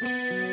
Música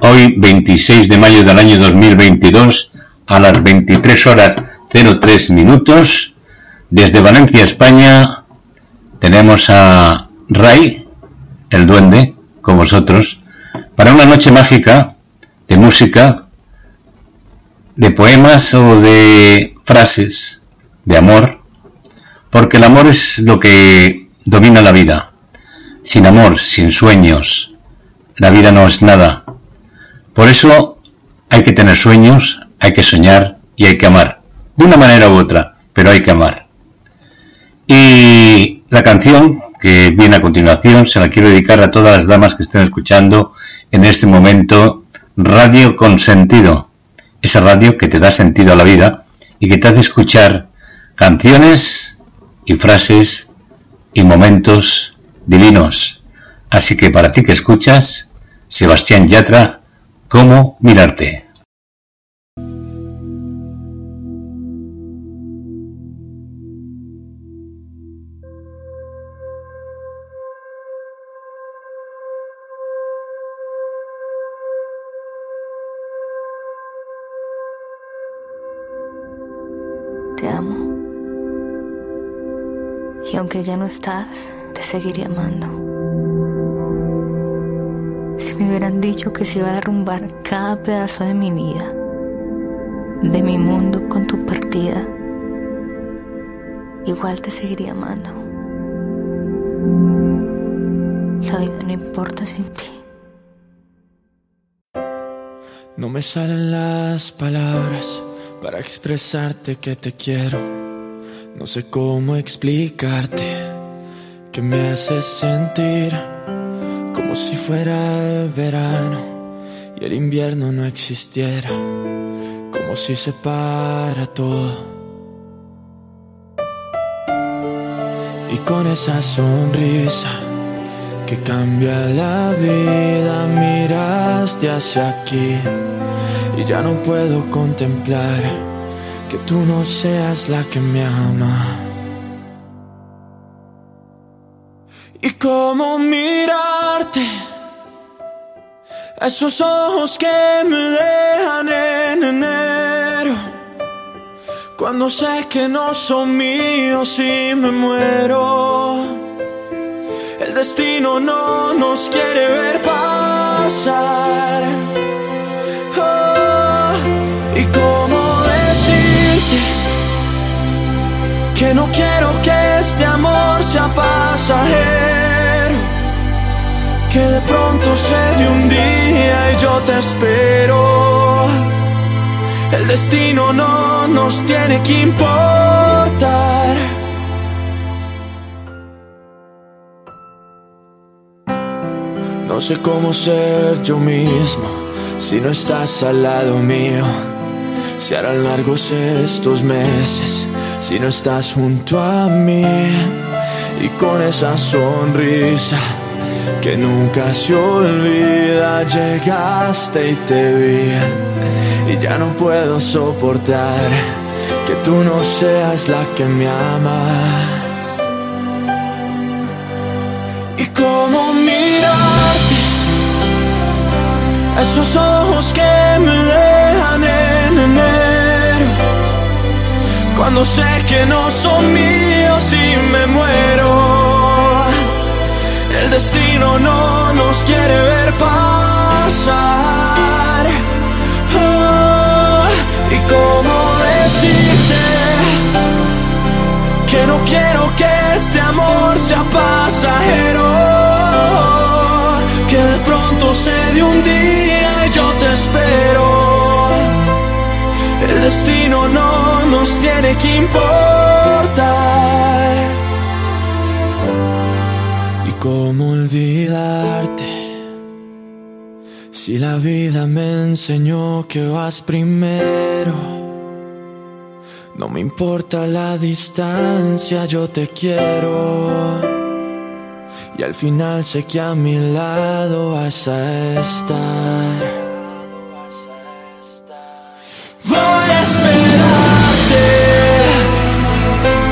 hoy 26 de mayo del año 2022 a las 23 horas 03 minutos desde Valencia, España tenemos a Ray, el duende, con vosotros, para una noche mágica de música, de poemas o de frases de amor, porque el amor es lo que domina la vida. Sin amor, sin sueños, la vida no es nada. Por eso hay que tener sueños, hay que soñar y hay que amar. De una manera u otra, pero hay que amar. Y la canción que viene a continuación se la quiero dedicar a todas las damas que estén escuchando en este momento Radio con Sentido. Esa radio que te da sentido a la vida y que te hace escuchar canciones y frases y momentos divinos. Así que para ti que escuchas, Sebastián Yatra, ¿cómo mirarte? aunque ya no estás, te seguiría amando. Si me hubieran dicho que se iba a derrumbar cada pedazo de mi vida, de mi mundo con tu partida, igual te seguiría amando. La vida no importa sin ti. No me salen las palabras para expresarte que te quiero no sé cómo explicarte que me haces sentir como si fuera el verano y el invierno no existiera, como si se para todo. Y con esa sonrisa que cambia la vida, miraste hacia aquí y ya no puedo contemplar que tú no seas la que me ama. Y cómo mirarte, esos ojos que me dejan en enero, cuando sé que no son míos y me muero. El destino no nos quiere ver pasar. Oh, y cómo que no quiero que este amor sea pasajero, que de pronto se de un día y yo te espero. El destino no nos tiene que importar. No sé cómo ser yo mismo si no estás al lado mío. Si harán largos estos meses si no estás junto a mí y con esa sonrisa que nunca se olvida, llegaste y te vi y ya no puedo soportar que tú no seas la que me ama. Y cómo mirarte, esos ojos que me dejan en enero cuando sé que no son míos y me muero. El destino no nos quiere ver pasar. Oh, y cómo decirte que no quiero que este amor sea pasajero. Que de pronto se de un día y yo te espero el destino no nos tiene que importar. ¿Y cómo olvidarte? Si la vida me enseñó que vas primero. No me importa la distancia, yo te quiero. Y al final sé que a mi lado vas a estar. Voy a esperarte.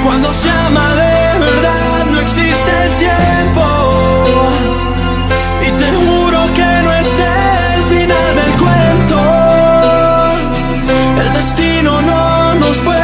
Cuando se ama de verdad no existe el tiempo. Y te juro que no es el final del cuento. El destino no nos puede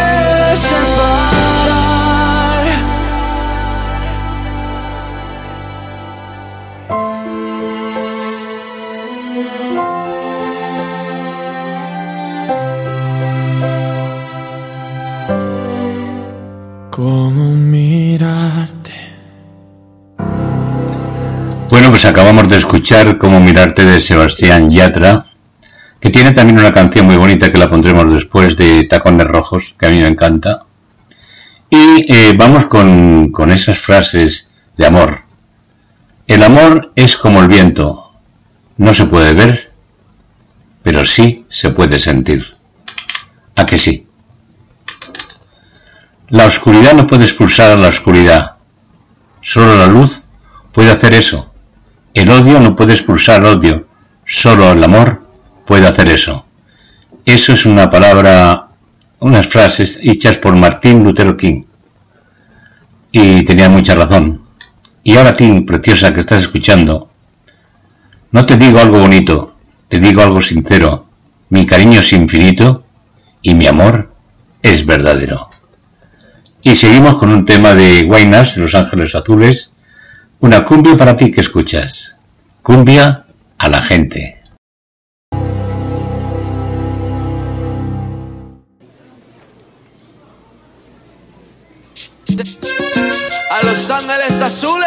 Pues acabamos de escuchar Cómo mirarte de Sebastián Yatra, que tiene también una canción muy bonita que la pondremos después de Tacones Rojos, que a mí me encanta. Y eh, vamos con, con esas frases de amor. El amor es como el viento, no se puede ver, pero sí se puede sentir. ¿A que sí? La oscuridad no puede expulsar a la oscuridad, Solo la luz puede hacer eso. El odio no puede expulsar odio. Solo el amor puede hacer eso. Eso es una palabra, unas frases hechas por Martín Lutero King. Y tenía mucha razón. Y ahora a ti, preciosa, que estás escuchando, no te digo algo bonito, te digo algo sincero. Mi cariño es infinito y mi amor es verdadero. Y seguimos con un tema de Guaynas, Los Ángeles Azules, una cumbia para ti que escuchas. Cumbia a la gente. A Los Ángeles Azules.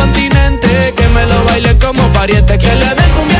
Continente, que me lo baile como pariente, que le den cumbia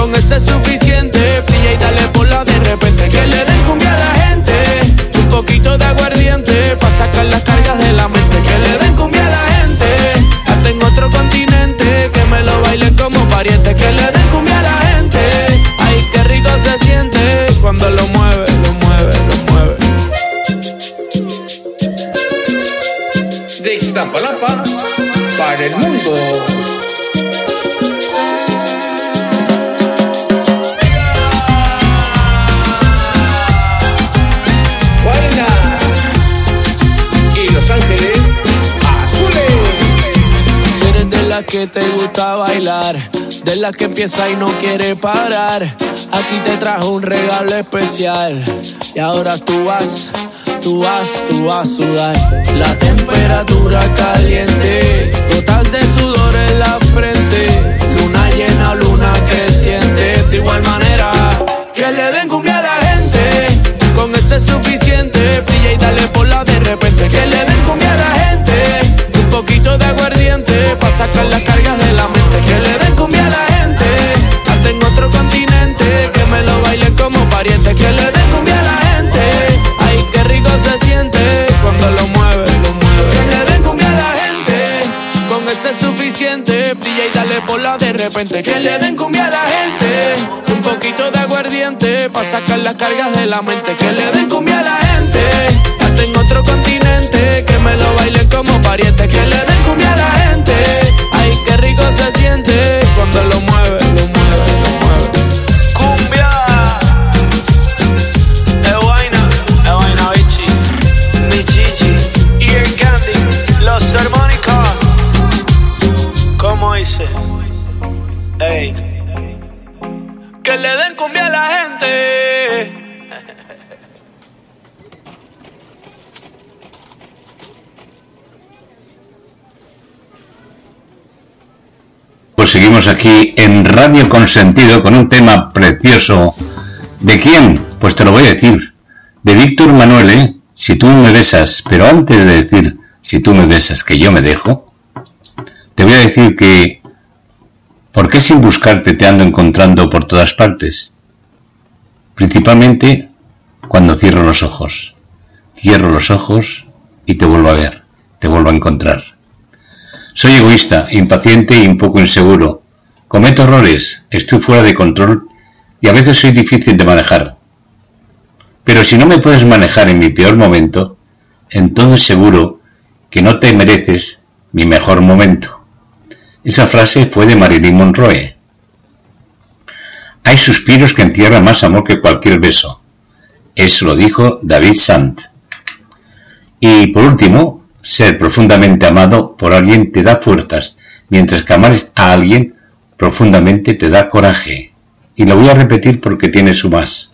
con ese es suficiente. Brilla y dale por la de repente. Que le den cumbia a la gente poquito de aguardiente para sacar las cargas de la mente. Que le den cumbia a la gente, hasta en otro continente. Que me lo bailen como pariente. Que le den cumbia a la gente, ay, qué rico se siente cuando lo mueve, lo mueve, lo mueve. De Iztapalapa para el mundo. Que te gusta bailar, de la que empieza y no quiere parar. Aquí te trajo un regalo especial y ahora tú vas, tú vas, tú vas a sudar. La temperatura caliente, gotas de sudor en la frente, luna llena, luna creciente. De igual manera que le den cumbia a la gente, con ese es suficiente. Brilla y dale por la de repente que le den cumbia a la gente poquito de para sacar las cargas de la mente. Que le den cumbia a la gente, hasta en otro continente. Que me lo bailen como pariente. Que le den cumbia a la gente, ay, qué rico se siente cuando lo mueve, lo mueve. Que le den cumbia a la gente, con ese es suficiente. Brilla y dale por la de repente. Que le den cumbia a la gente, un poquito de aguardiente para sacar las cargas de la mente. Que le den cumbia a la gente, en otro continente. Que me lo bailen como pariente. Que le den cumbia a la gente. Se siente cuando lo mueve, lo mueve, lo mueve. Cumbia. Es vaina, es vaina bichi. Mi chichi. Y el candy. Los armónicos. ¿Cómo hice? Ey. Que le den cumbia a la gente. Pues seguimos aquí en Radio Consentido con un tema precioso. ¿De quién? Pues te lo voy a decir. De Víctor Manuel, ¿eh? Si tú me besas, pero antes de decir si tú me besas que yo me dejo, te voy a decir que ¿por qué sin buscarte te ando encontrando por todas partes? Principalmente cuando cierro los ojos. Cierro los ojos y te vuelvo a ver, te vuelvo a encontrar. Soy egoísta, impaciente y un poco inseguro. Cometo errores, estoy fuera de control y a veces soy difícil de manejar. Pero si no me puedes manejar en mi peor momento, entonces seguro que no te mereces mi mejor momento. Esa frase fue de Marilyn Monroe. Hay suspiros que entierran más amor que cualquier beso. Eso lo dijo David Sant. Y por último, ser profundamente amado por alguien te da fuerzas, mientras que amar a alguien profundamente te da coraje. Y lo voy a repetir porque tiene su más.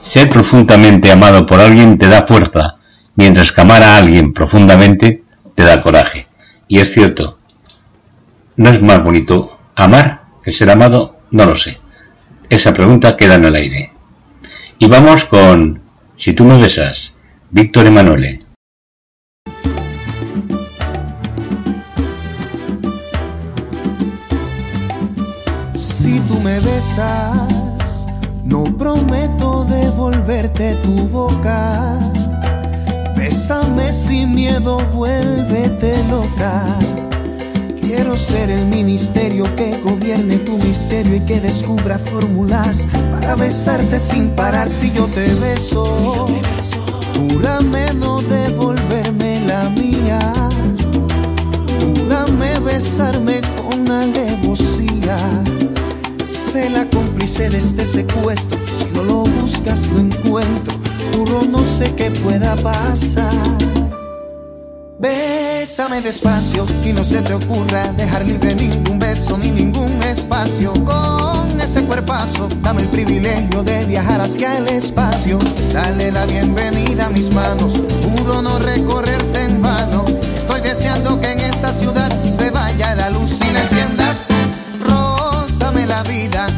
Ser profundamente amado por alguien te da fuerza, mientras que amar a alguien profundamente te da coraje. Y es cierto, no es más bonito amar que ser amado, no lo sé. Esa pregunta queda en el aire. Y vamos con Si tú me besas, Víctor Emanuele. Si tú me besas, no prometo devolverte tu boca. Bésame sin miedo, vuélvete loca. Quiero ser el ministerio que gobierne tu misterio y que descubra fórmulas para besarte sin parar si yo te beso. Júrame no devolverme la mía. Júrame besarme con alevosía. La cómplice de este secuestro. Si no lo buscas, lo encuentro. Juro no sé qué pueda pasar. Bésame despacio y no se te ocurra dejar libre ningún beso ni ningún espacio. Con ese cuerpazo, dame el privilegio de viajar hacia el espacio. Dale la bienvenida a mis manos, juro no recorrerte en vano. Estoy deseando que en esta ciudad se vaya la luz y la enciendas.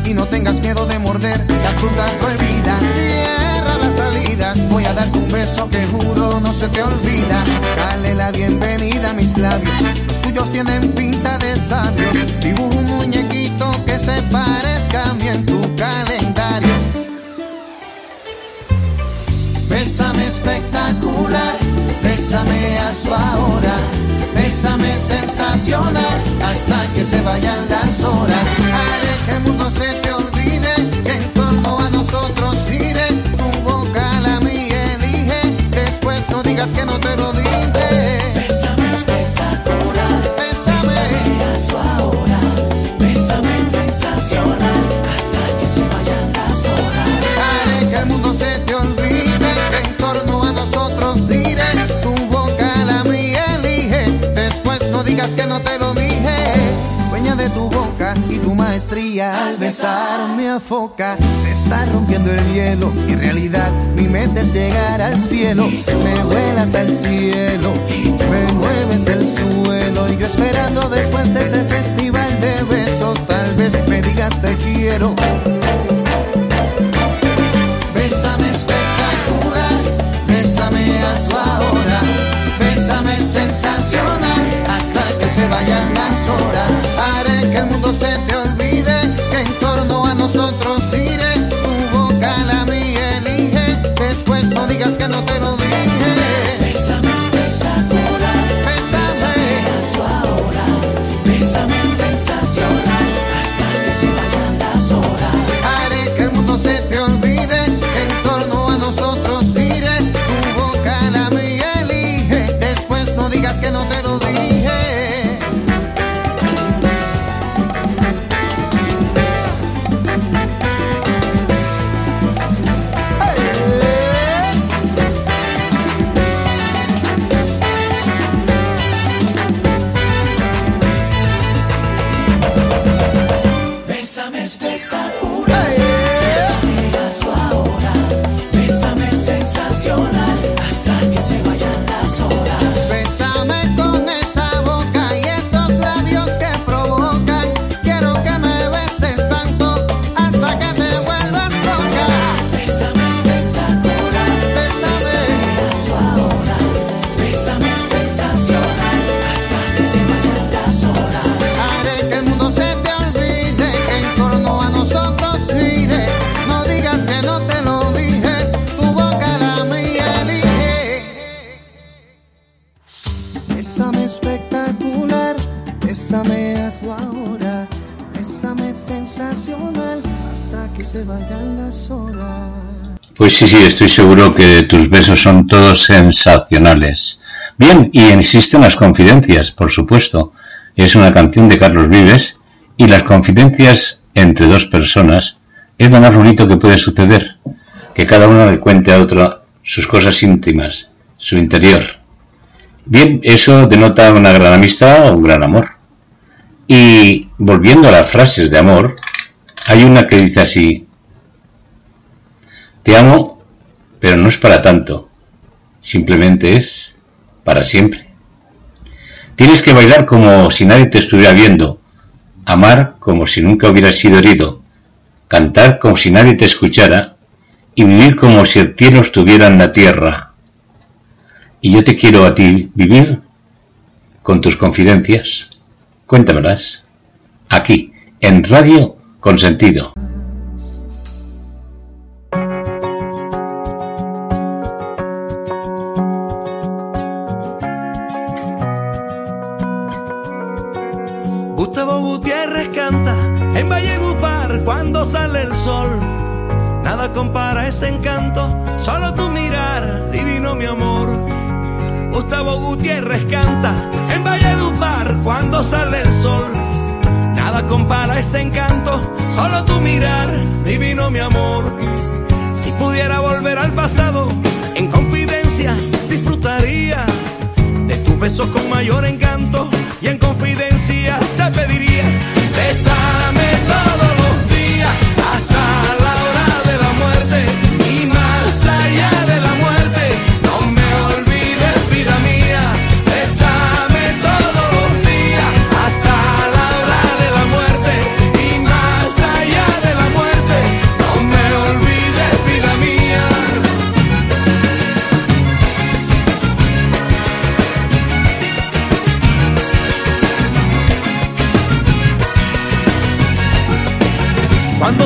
Y no tengas miedo de morder la fruta prohibida. Cierra las salidas, voy a darte un beso que juro no se te olvida. Dale la bienvenida a mis labios, los tuyos tienen pinta de sabios. Dibujo un muñequito que se parezca a mí en tu calendario. Bésame espectacular, bésame a su ahora, bésame sensacional, hasta que se vayan las horas. Haré que el mundo se te olvide, que en torno a nosotros gire. Tu boca la mía elige, después no digas que no que no te lo dije. Dueña de tu boca y tu maestría al besarme a foca. Se está rompiendo el hielo, y en realidad mi mente es llegar al cielo. Me vuelas al cielo, me mueves el suelo. Y yo esperando después de este festival de besos, tal vez me digas te quiero. Bésame espectacular, bésame a su ahora, bésame que se vayan las horas. Haré que el mundo se te olvide, que en torno a nosotros gire. Tu boca la mía elige, después no digas que no te lo dije. Pues sí, sí, estoy seguro que tus besos son todos sensacionales. Bien, y existen las confidencias, por supuesto. Es una canción de Carlos Vives y las confidencias entre dos personas es lo más bonito que puede suceder. Que cada uno le cuente a otro sus cosas íntimas, su interior. Bien, eso denota una gran amistad o un gran amor. Y volviendo a las frases de amor, hay una que dice así, te amo, pero no es para tanto. Simplemente es para siempre. Tienes que bailar como si nadie te estuviera viendo, amar como si nunca hubieras sido herido, cantar como si nadie te escuchara y vivir como si el cielo estuviera en la tierra. Y yo te quiero a ti vivir con tus confidencias. Cuéntamelas. Aquí, en Radio Consentido.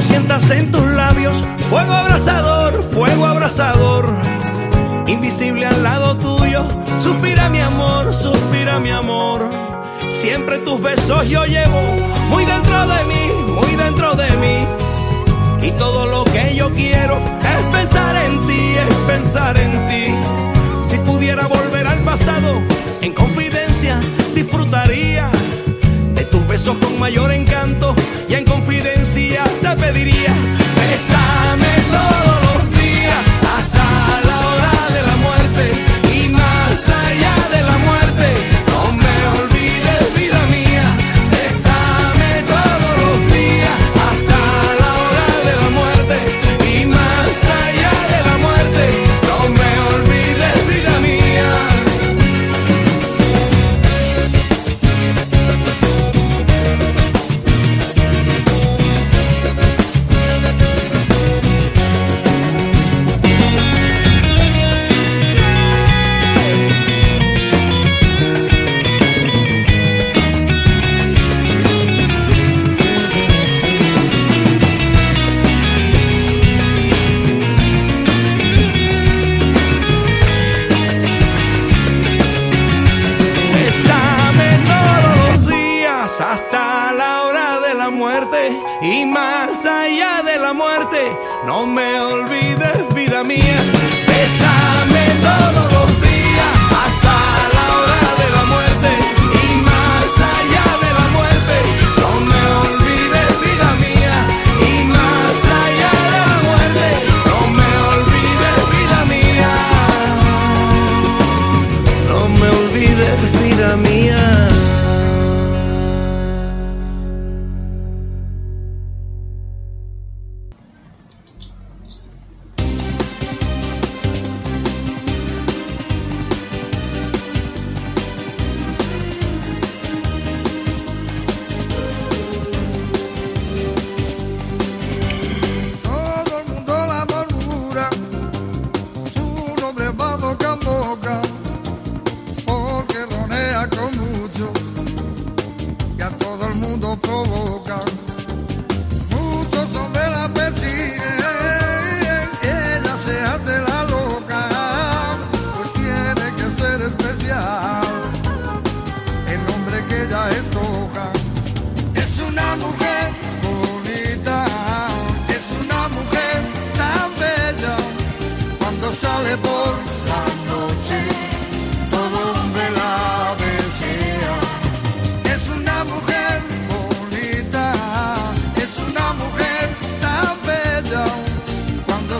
Sientas en tus labios fuego abrasador, fuego abrasador, invisible al lado tuyo, suspira mi amor, suspira mi amor. Siempre tus besos yo llevo muy dentro de mí, muy dentro de mí. Y todo lo que yo quiero es pensar en ti, es pensar en ti. Si pudiera volver al pasado, en confidencia disfrutaría besos con mayor encanto y en confidencia te pediría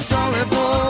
sol e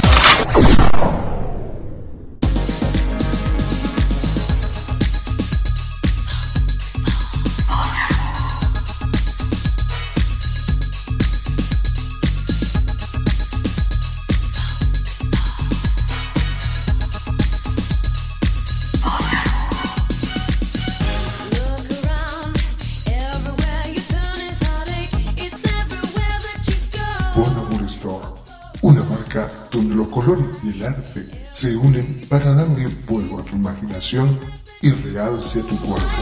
Se unen para darle fuego a tu imaginación y realce a tu cuerpo.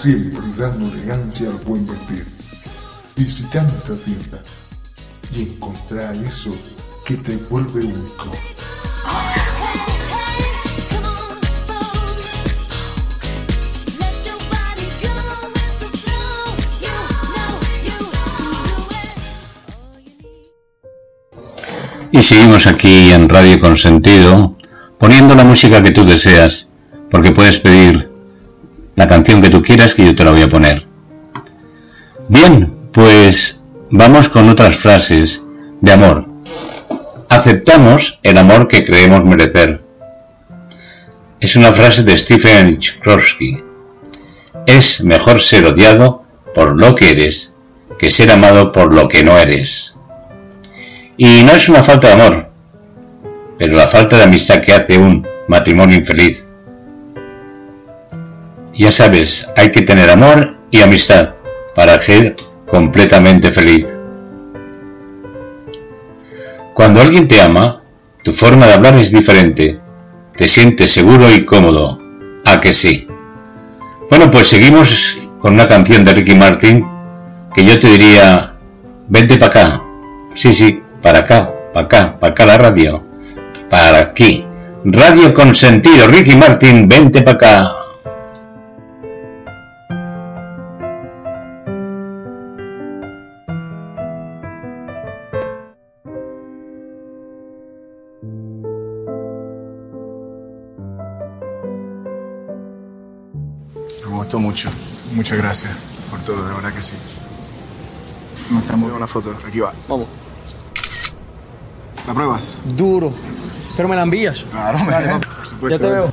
Siempre dando elegancia al buen vestir. Visita nuestra tienda y encontrar eso que te vuelve único. Y seguimos aquí en Radio Consentido, poniendo la música que tú deseas, porque puedes pedir la canción que tú quieras que yo te la voy a poner. Bien, pues vamos con otras frases de amor. Aceptamos el amor que creemos merecer. Es una frase de Stephen Chbosky. Es mejor ser odiado por lo que eres que ser amado por lo que no eres. Y no es una falta de amor, pero la falta de amistad que hace un matrimonio infeliz. Ya sabes, hay que tener amor y amistad para ser completamente feliz. Cuando alguien te ama, tu forma de hablar es diferente. Te sientes seguro y cómodo. ¿A que sí? Bueno, pues seguimos con una canción de Ricky Martin que yo te diría, vente para acá. Sí, sí, para acá, para acá, para acá la radio, para aquí. Radio con sentido, Ricky Martin, vente para acá. Me gustó mucho. Muchas gracias por todo, de verdad que sí. Me estamos una foto. Aquí va. Vamos. ¿La pruebas? Duro. Pero me la envías. Claro, me por supuesto. Ya te veo.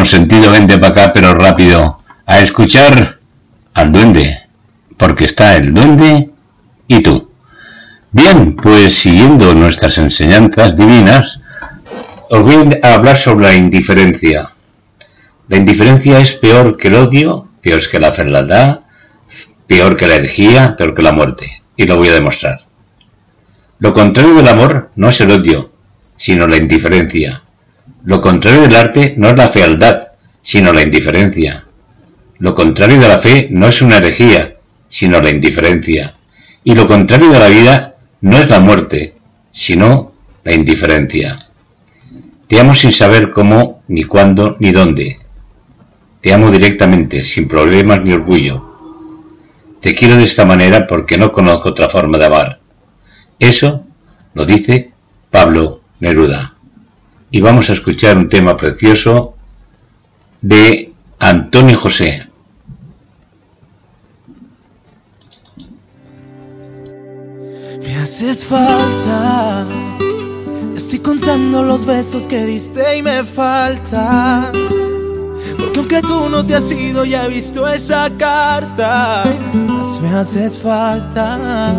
Consentido, vente para acá, pero rápido, a escuchar al duende, porque está el duende y tú. Bien, pues siguiendo nuestras enseñanzas divinas, os voy a hablar sobre la indiferencia. La indiferencia es peor que el odio, peor que la fealdad, peor que la herejía, peor que la muerte. Y lo voy a demostrar. Lo contrario del amor no es el odio, sino la indiferencia. Lo contrario del arte no es la fealdad, sino la indiferencia. Lo contrario de la fe no es una herejía, sino la indiferencia. Y lo contrario de la vida no es la muerte, sino la indiferencia. Te amo sin saber cómo, ni cuándo, ni dónde. Te amo directamente, sin problemas ni orgullo. Te quiero de esta manera porque no conozco otra forma de amar. Eso lo dice Pablo Neruda y vamos a escuchar un tema precioso de Antonio José. Me haces falta. Estoy contando los besos que diste y me falta. Porque aunque tú no te has ido, ya he visto esa carta. me haces falta.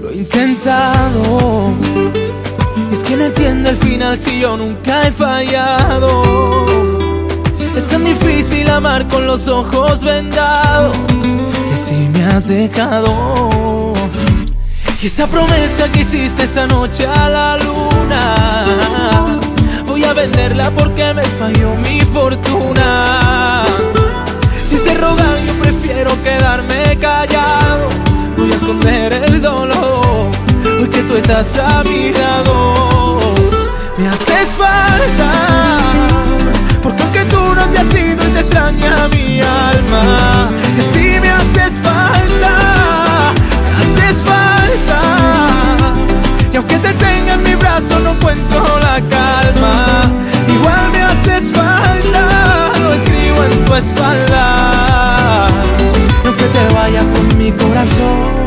Lo he intentado es que no entiendo el final si yo nunca he fallado. Es tan difícil amar con los ojos vendados y así me has dejado. Y esa promesa que hiciste esa noche a la luna, voy a venderla porque me falló mi fortuna. Si se rogar yo prefiero quedarme callado, voy a esconder el dolor tú estás a mi lado. Me haces falta, porque aunque tú no te has ido y te extraña mi alma, que si me haces falta, me haces falta. Y aunque te tenga en mi brazo no encuentro la calma, igual me haces falta, lo escribo en tu espalda. Y aunque te vayas con mi corazón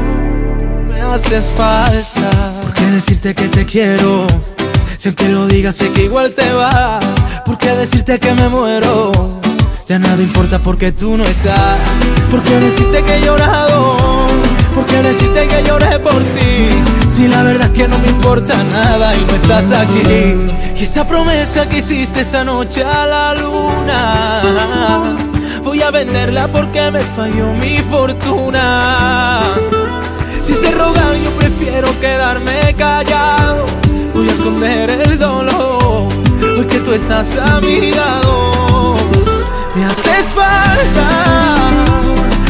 haces falta. ¿Por qué decirte que te quiero? Si aunque lo digas sé que igual te va. ¿Por qué decirte que me muero? Ya nada importa porque tú no estás. ¿Por qué decirte que he llorado? ¿Por qué decirte que lloré por ti? Si la verdad es que no me importa nada y no estás aquí. Y esa promesa que hiciste esa noche a la luna, voy a venderla porque me falló mi fortuna. Si se rogar yo prefiero quedarme callado. Voy a esconder el dolor, hoy que tú estás a mi lado. Me haces falta,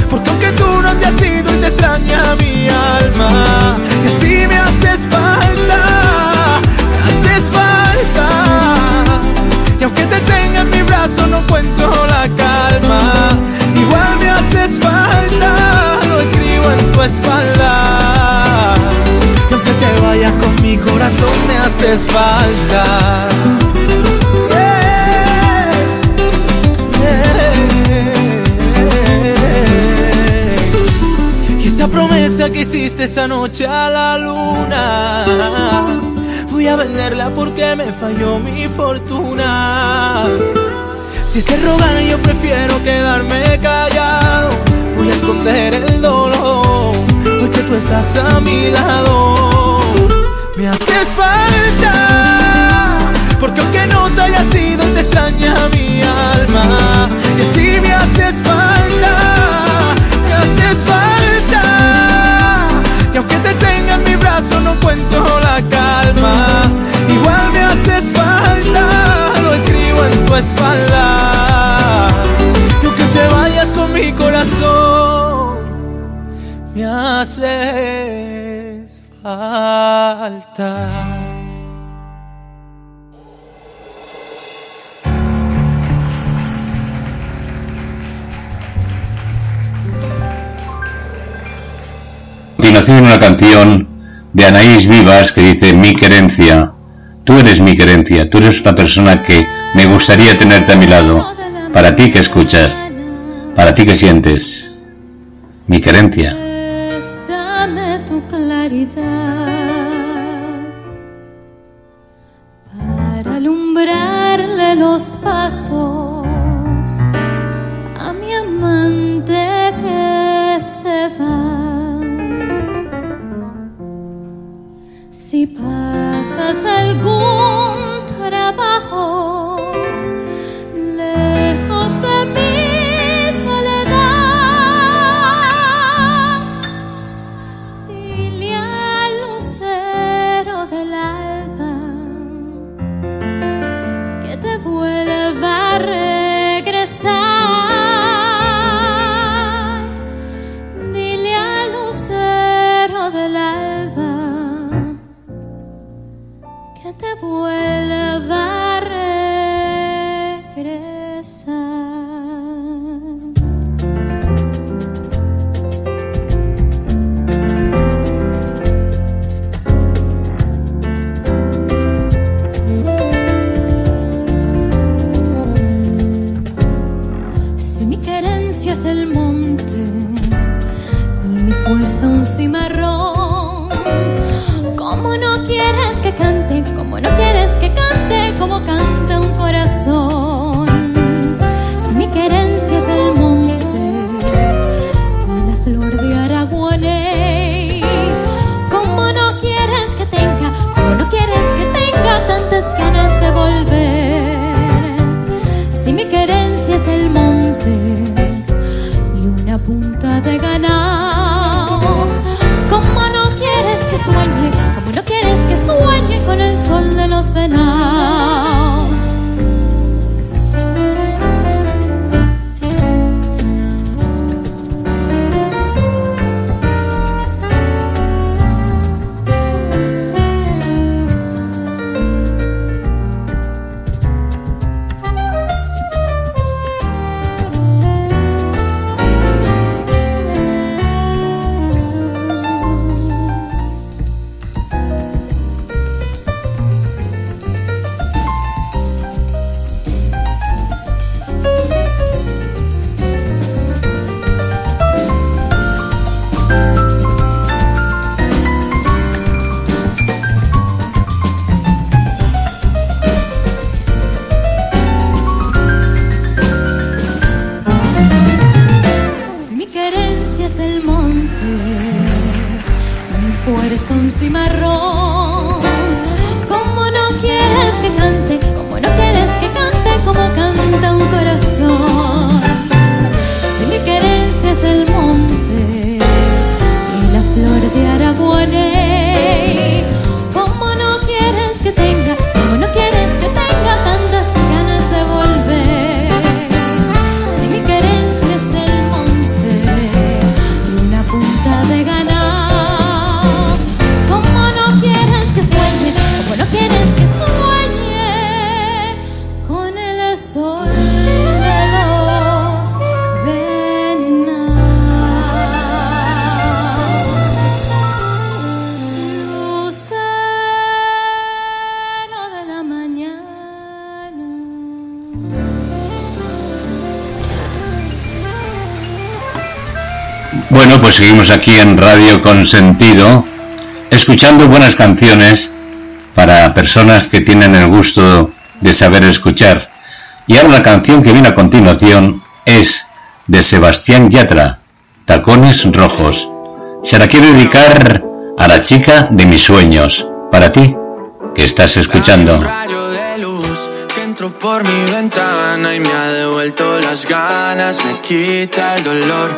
porque aunque tú no te has ido y te extraña mi alma, que si me haces esa noche a la luna, voy a venderla porque me falló mi fortuna. Si se rogan yo prefiero quedarme callado, voy a esconder el dolor, porque tú estás a mi lado. Me haces falta, porque aunque no te haya sido te extraña mi alma, que si me haces falta, me haces falta, tenga en mi brazo no encuentro la calma, igual me haces falta, lo escribo en tu espalda, y aunque te vayas con mi corazón, me haces falta. Continuación una canción de Anaís Vivas que dice mi querencia, tú eres mi querencia, tú eres una persona que me gustaría tenerte a mi lado, para ti que escuchas, para ti que sientes, mi querencia. Para alumbrarle los pasos pasas algún seguimos aquí en Radio Consentido, escuchando buenas canciones para personas que tienen el gusto de saber escuchar. Y ahora la canción que viene a continuación es de Sebastián Yatra, Tacones Rojos. Se la quiero dedicar a la chica de mis sueños, para ti, que estás escuchando. Por mi ventana y me ha devuelto las ganas, me quita el dolor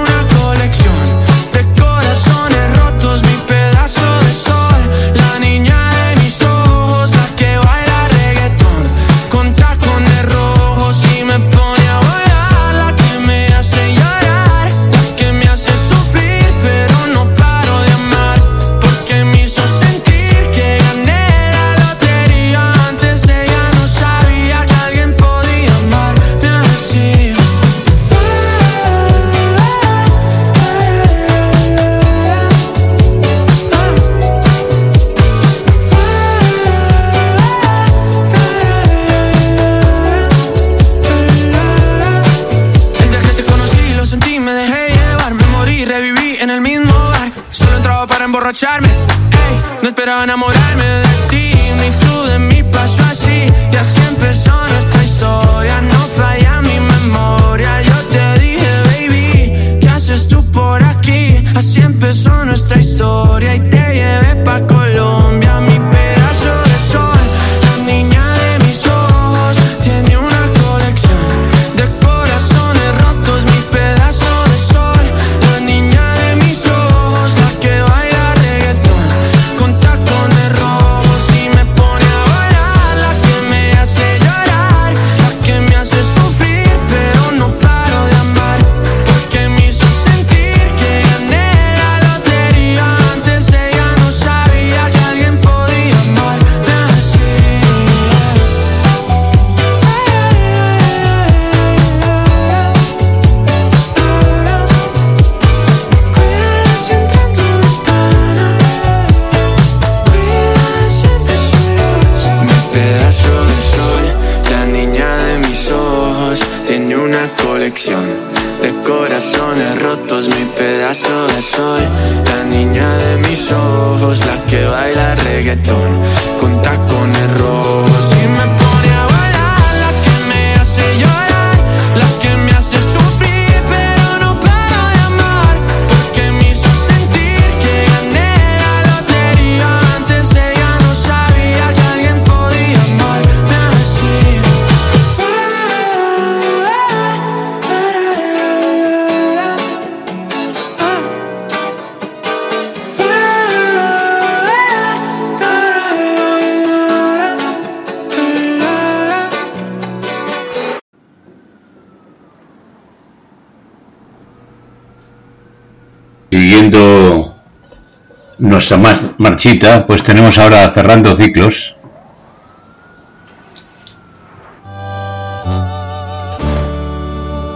marchita, pues tenemos ahora cerrando ciclos.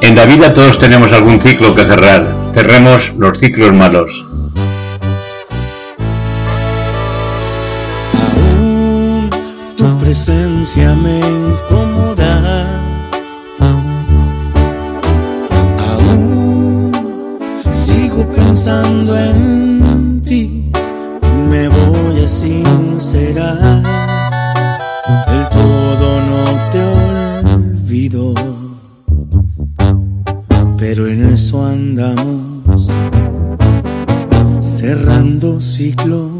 En la vida todos tenemos algún ciclo que cerrar. Cerremos los ciclos malos. Aún tu presencia me incomoda. Aún sigo pensando en ti me voy a sincerar, del todo no te olvido, pero en eso andamos, cerrando ciclos.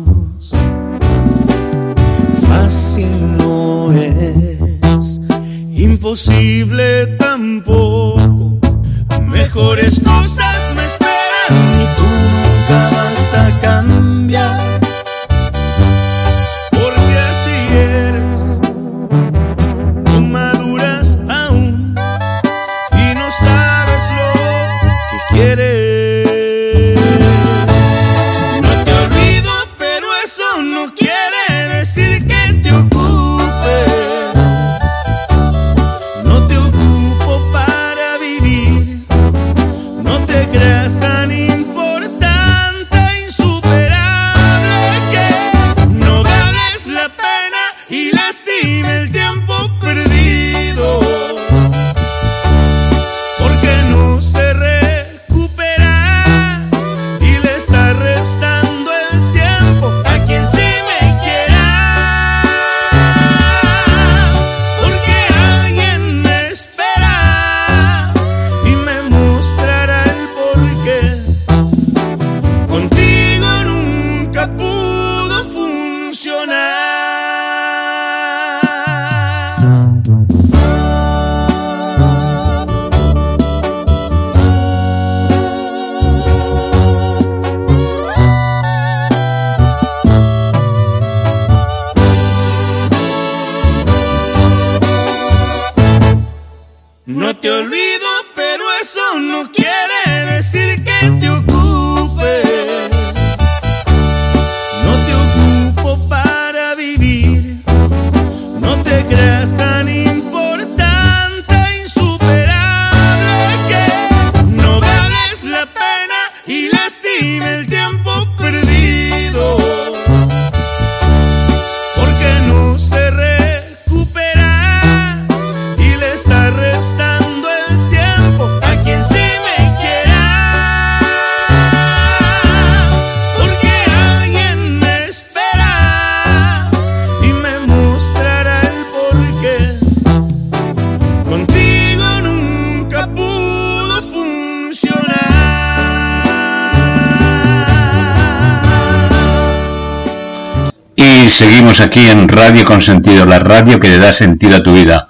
Seguimos aquí en Radio Consentido, la radio que le da sentido a tu vida.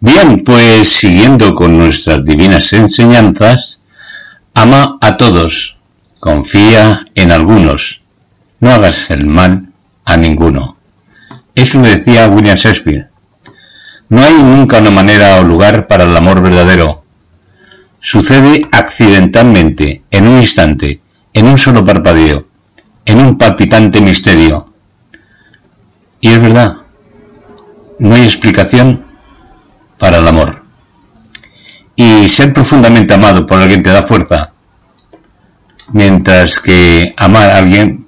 Bien, pues siguiendo con nuestras divinas enseñanzas, ama a todos, confía en algunos, no hagas el mal a ninguno. Eso lo decía William Shakespeare. No hay nunca una manera o lugar para el amor verdadero. Sucede accidentalmente, en un instante, en un solo parpadeo, en un palpitante misterio, y es verdad, no hay explicación para el amor. Y ser profundamente amado por alguien te da fuerza, mientras que amar a alguien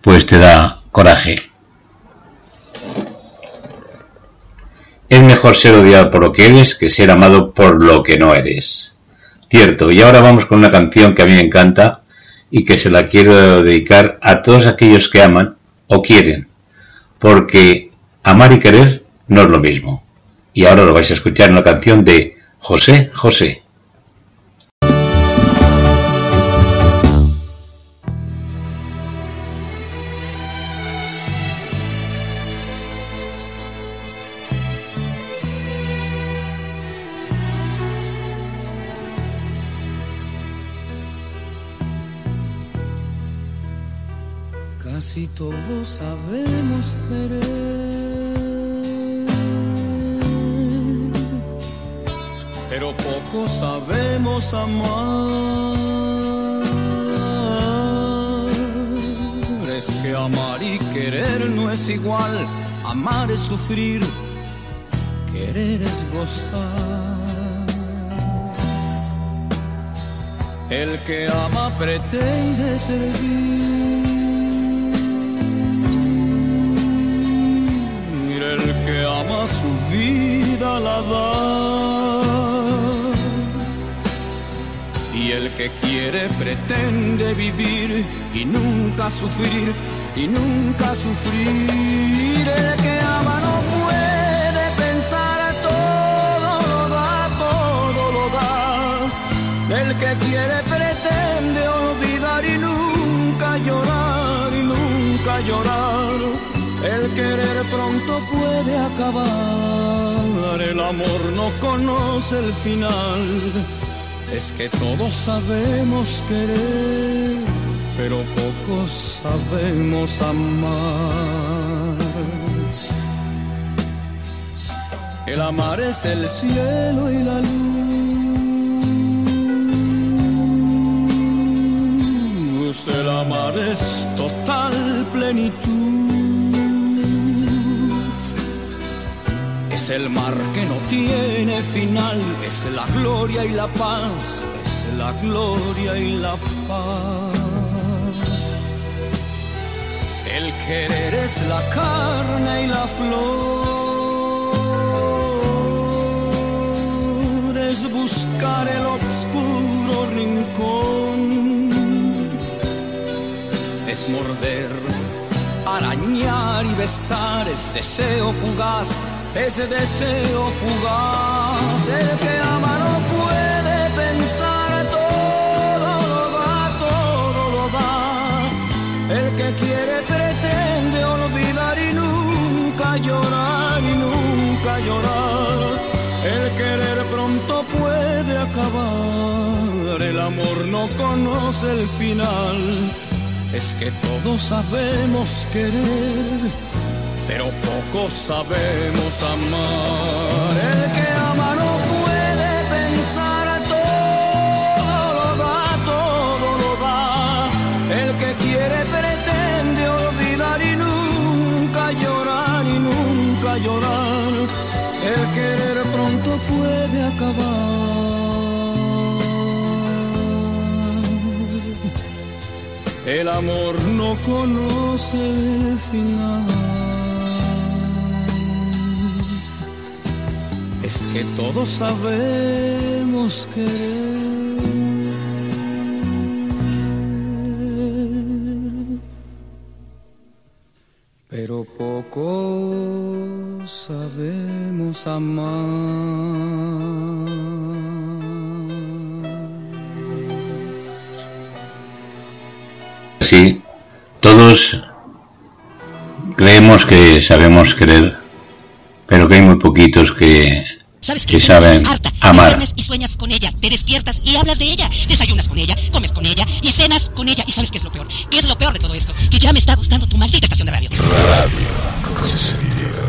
pues te da coraje. Es mejor ser odiado por lo que eres que ser amado por lo que no eres. Cierto, y ahora vamos con una canción que a mí me encanta y que se la quiero dedicar a todos aquellos que aman o quieren porque amar y querer no es lo mismo. Y ahora lo vais a escuchar en la canción de José José. Sufrir, querer es gozar. El que ama pretende servir que ama su vida la da. Y el que quiere pretende vivir y nunca sufrir, y nunca sufrir. El que ama no puede pensar, todo lo da, todo lo da. El que quiere pretende olvidar y nunca llorar, y nunca llorar el querer pronto puede acabar, el amor no conoce el final. Es que todos sabemos querer, pero pocos sabemos amar. El amar es el cielo y la luz. El amar es total plenitud Es el mar que no tiene final, es la gloria y la paz, es la gloria y la paz. El querer es la carne y la flor, es buscar el oscuro rincón, es morder, arañar y besar, es deseo fugaz ese deseo fugaz, el que ama no puede pensar, llorar y nunca llorar. El querer pronto puede acabar, el amor no conoce el final. Es que todos sabemos querer pero poco sabemos amar. El que ama no nunca llorar. El querer pronto puede acabar. El amor no conoce el final. es que todos sabemos querer. Pero poco sabemos amar. Sí, todos Creemos que sabemos querer, pero que hay muy poquitos que, que saben amar. duermes y sueñas con ella, te despiertas y hablas de ella, desayunas con ella, comes con ella y cenas con ella. ¿Y sabes qué es lo peor? ¿Qué es lo peor de todo esto? Que ya me está gustando tu maldita estación de radio. Radio con sentido.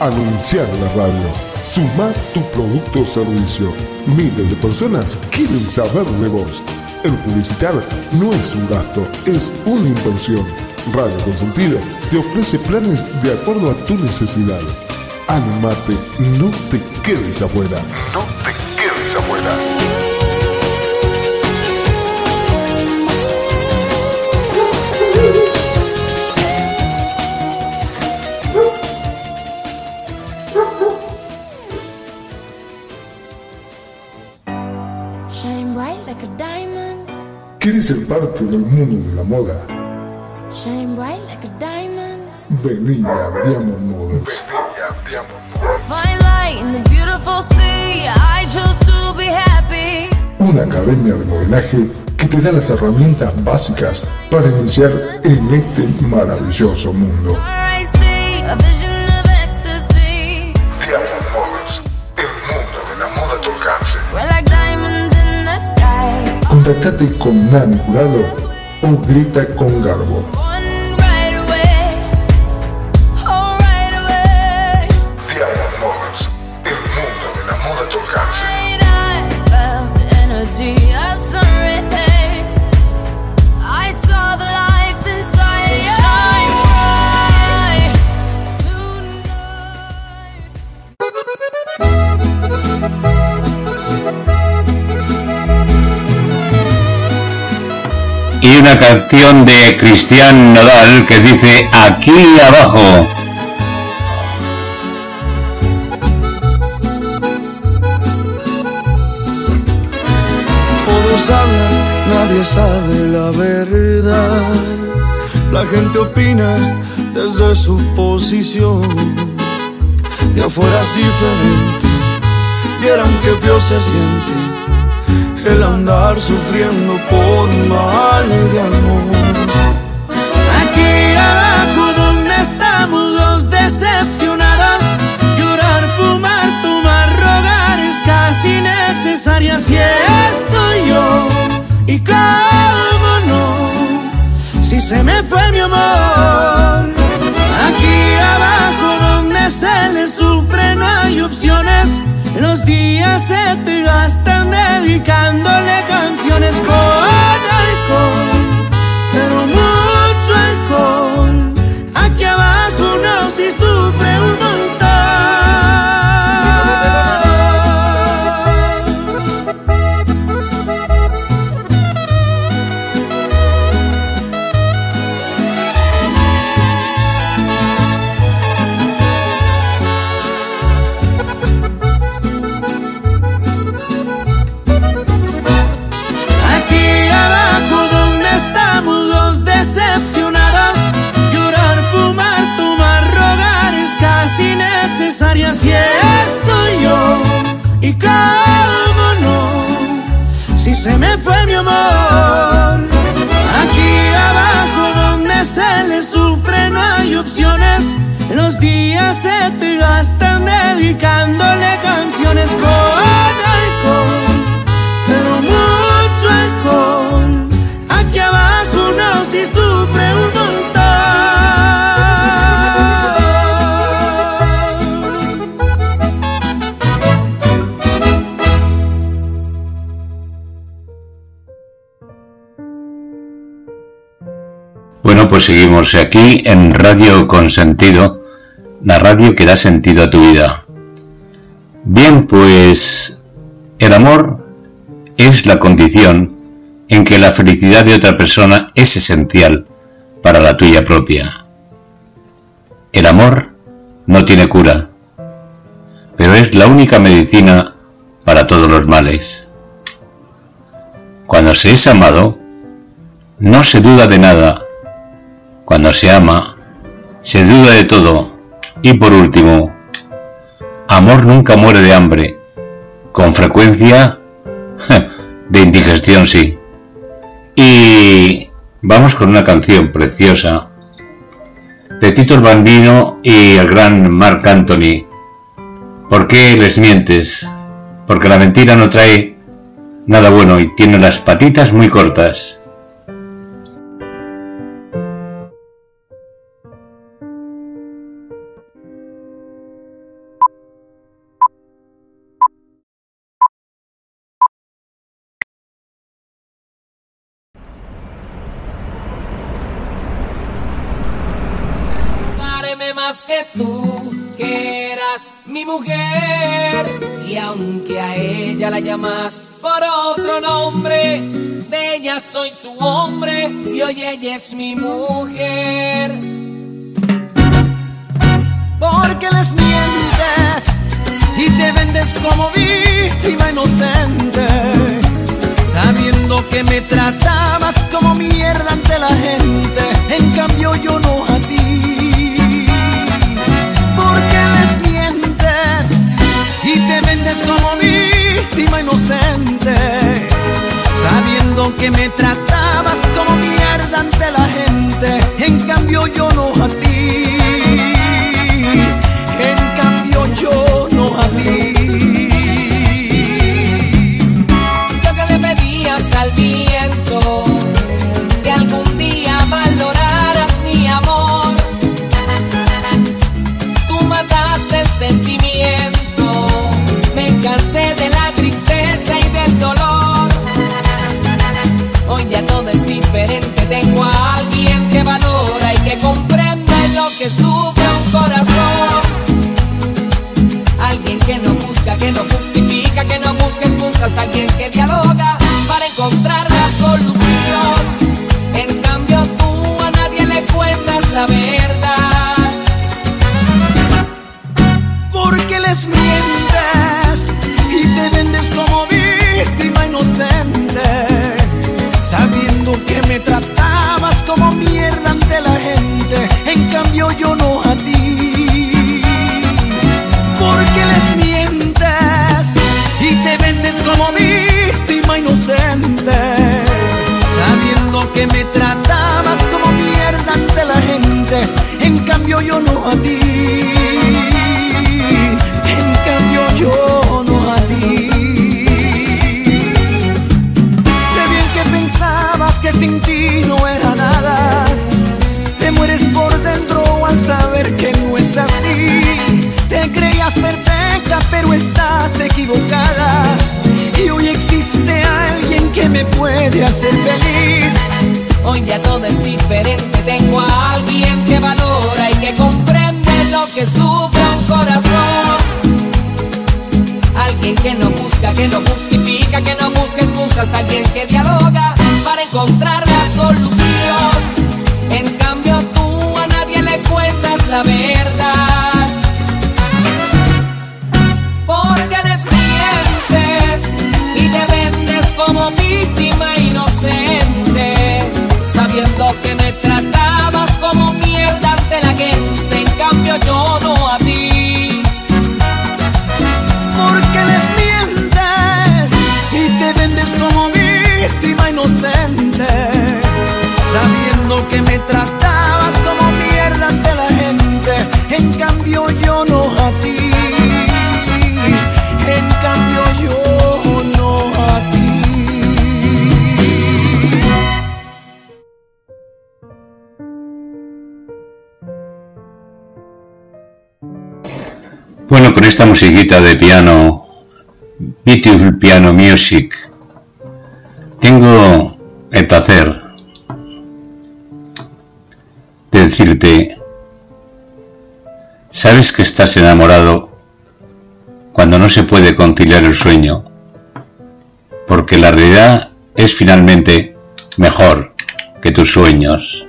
Anunciar la radio. Sumar tu producto o servicio. Miles de personas quieren saber de vos. El publicitar no es un gasto, es una inversión. Radio Consentido te ofrece planes de acuerdo a tu necesidad. Animate, no te quedes afuera. No te ¿Quieres ser parte del mundo de la moda? Shine bright like a diamond. Vení a Diamond Models. Light in the beautiful sea. I chose to be happy. Una academia de modelaje que te da las herramientas básicas para iniciar en este maravilloso mundo. A vision sky. Contactate con Nani Jurado o grita con Garbo. Y una canción de Cristian Nodal que dice Aquí abajo. Todos hablan, nadie sabe la verdad. La gente opina desde su posición. De afuera es diferente, vieran que feo se siente el andar sufriendo por mal de amor. Aquí abajo donde estamos los decepcionados, llorar, fumar, tomar, rogar es casi necesario. Así estoy yo. Y cómo no, si se me fue mi amor. Aquí abajo donde se le sufre no hay opciones. Los días se te gastan dedicándole canciones con alcohol, amor. Aquí abajo donde se le sufre no hay opciones. Los días se te gastan dedicándole canciones con Pues seguimos aquí en Radio Consentido, la radio que da sentido a tu vida. Bien, pues el amor es la condición en que la felicidad de otra persona es esencial para la tuya propia. El amor no tiene cura, pero es la única medicina para todos los males. Cuando se es amado, no se duda de nada. Cuando se ama, se duda de todo. Y por último, amor nunca muere de hambre. Con frecuencia De indigestión, sí. Y vamos con una canción preciosa de Tito el Bandino y el gran Marc Anthony. ¿Por qué les mientes? Porque la mentira no trae nada bueno y tiene las patitas muy cortas. Tú, que eras mi mujer. Y aunque a ella la llamas por otro nombre, de ella soy su hombre y hoy ella es mi mujer. Porque les mientes y te vendes como víctima inocente, sabiendo que me tratabas como mierda ante la gente, en cambio yo no que me tratabas excusas, alguien que dialoga para encontrar la solución. En cambio tú a nadie le cuentas la verdad. Porque les mientes te vendes como víctima inocente, sabiendo que me tratabas como mierda ante la gente, en cambio yo no no a ti. Que no busca, que no justifica, que no busca excusas, alguien que dialoga para encontrar la solución. En cambio tú a nadie le cuentas la verdad. Bueno, con esta musiquita de piano, Beautiful Piano Music, tengo el placer de decirte, sabes que estás enamorado cuando no se puede conciliar el sueño, porque la realidad es finalmente mejor que tus sueños.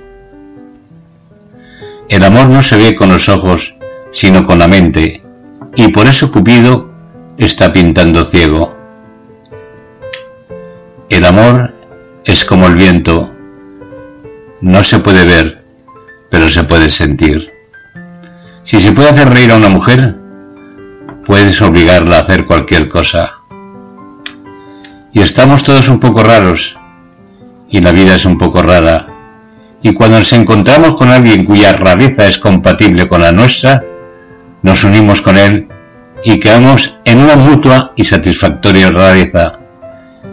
El amor no se ve con los ojos, sino con la mente, y por eso Cupido está pintando ciego. El amor es como el viento, no se puede ver, pero se puede sentir. Si se puede hacer reír a una mujer, puedes obligarla a hacer cualquier cosa. Y estamos todos un poco raros. Y la vida es un poco rara. Y cuando nos encontramos con alguien cuya rareza es compatible con la nuestra, nos unimos con él y quedamos en una mutua y satisfactoria rareza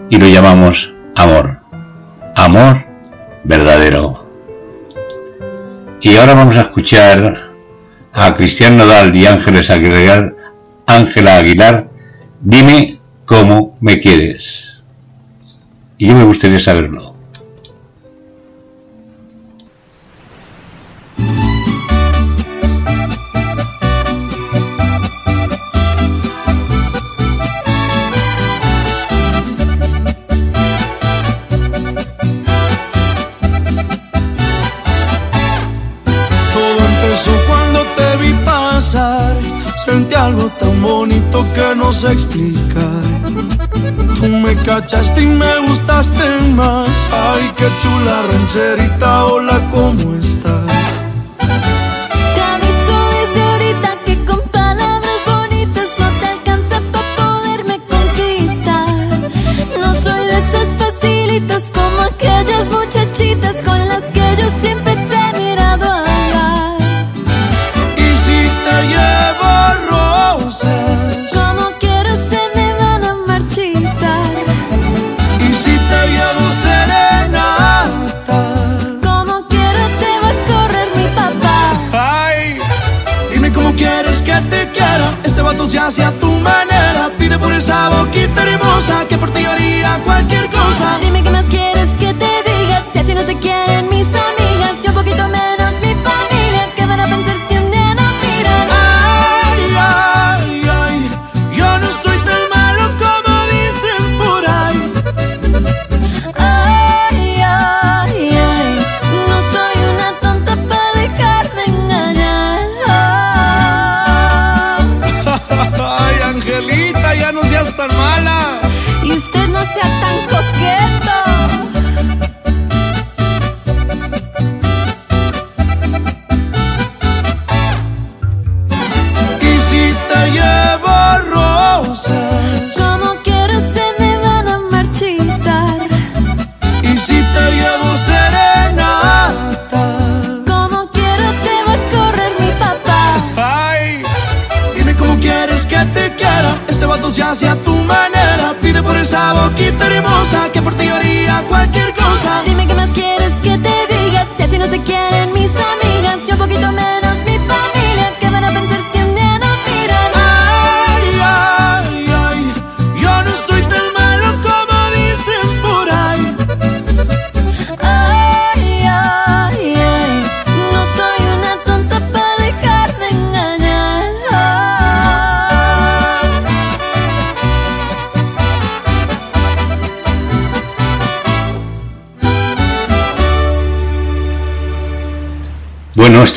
y lo llamamos amor. Amor verdadero. Y ahora vamos a escuchar a Cristian Nodal y Ángeles Aguilar, Ángela Aguilar, dime cómo me quieres. Y yo me gustaría saberlo. Sentí algo tan bonito que no sé explicar. Tú me cachaste y me gustaste más. Ay, qué chula rancherita, hola, ¿cómo estás?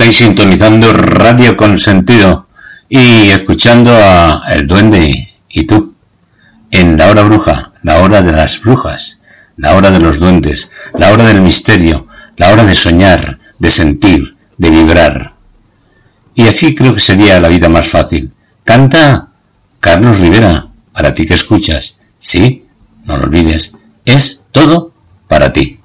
Estáis sintonizando Radio Consentido y escuchando a El Duende y tú en la hora bruja, la hora de las brujas, la hora de los duendes, la hora del misterio, la hora de soñar, de sentir, de vibrar. Y así creo que sería la vida más fácil. Canta Carlos Rivera, para ti que escuchas. Sí, no lo olvides, es todo para ti.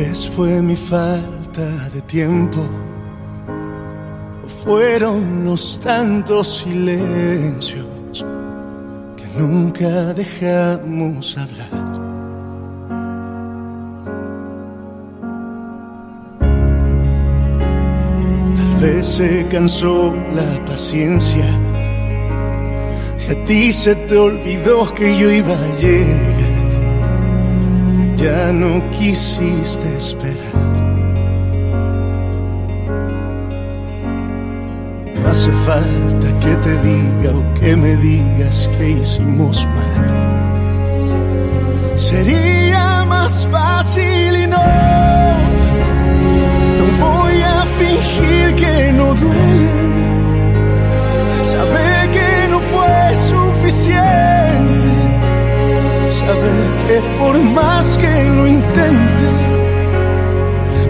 Vez fue mi falta de tiempo o fueron los tantos silencios que nunca dejamos hablar. Tal vez se cansó la paciencia y a ti se te olvidó que yo iba a llegar ya no quisiste esperar. No hace falta que te diga o que me digas que hicimos mal. Sería más fácil y no. No voy a fingir que no duele. Saber que no fue suficiente saber que por más que lo intente,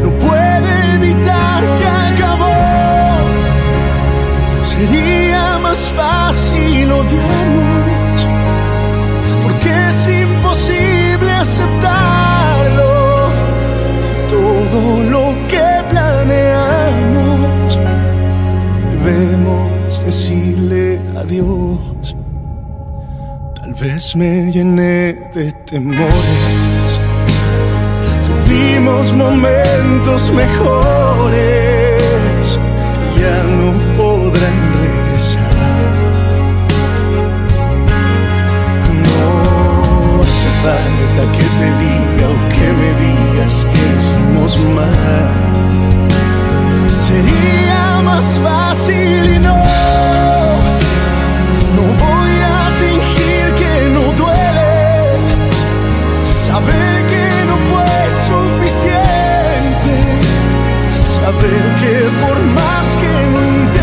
no puede evitar que acabó. Sería más fácil odiarnos, porque es imposible aceptarlo. Todo lo que planeamos, debemos decirle adiós. Vez me llené de temores. Tuvimos momentos mejores que ya no podrán regresar. No hace falta que te diga o que me digas que hicimos mal. Sería más fácil y. No Saber que por más que lo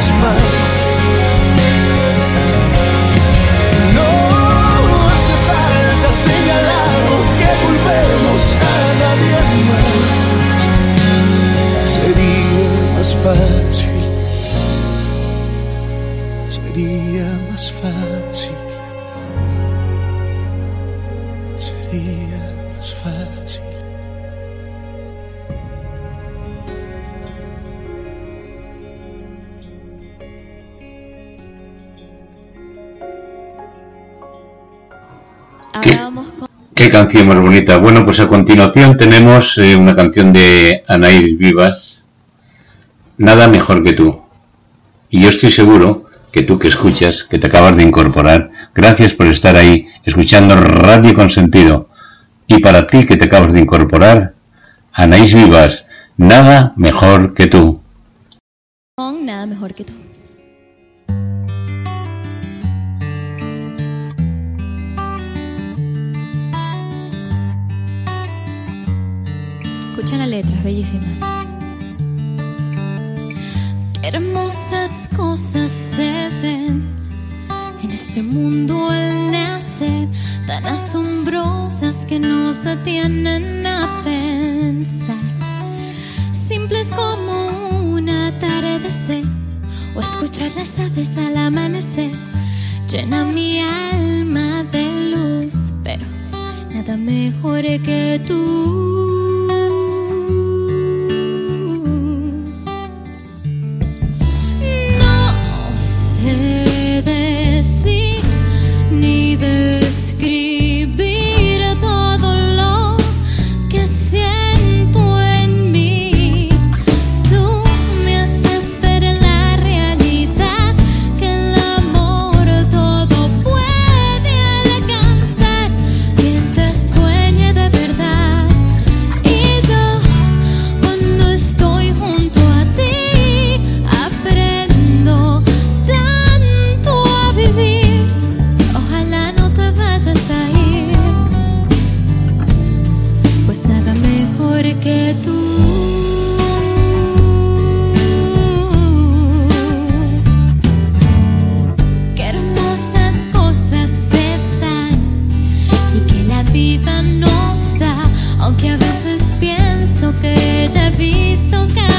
hicimos Qué canción más bonita. Bueno, pues a continuación tenemos eh, una canción de Anaís Vivas, Nada mejor que tú. Y yo estoy seguro que tú que escuchas, que te acabas de incorporar, gracias por estar ahí escuchando Radio Consentido. Y para ti que te acabas de incorporar, Anaís Vivas, Nada mejor que tú. nada mejor que tú. La letra, es bellísima. Hermosas cosas se ven en este mundo al nacer, tan asombrosas que nos detienen a pensar. Simples como un atardecer o escuchar las aves al amanecer. Llena mi alma de luz, pero nada mejor que tú. Sé decir ni tocar.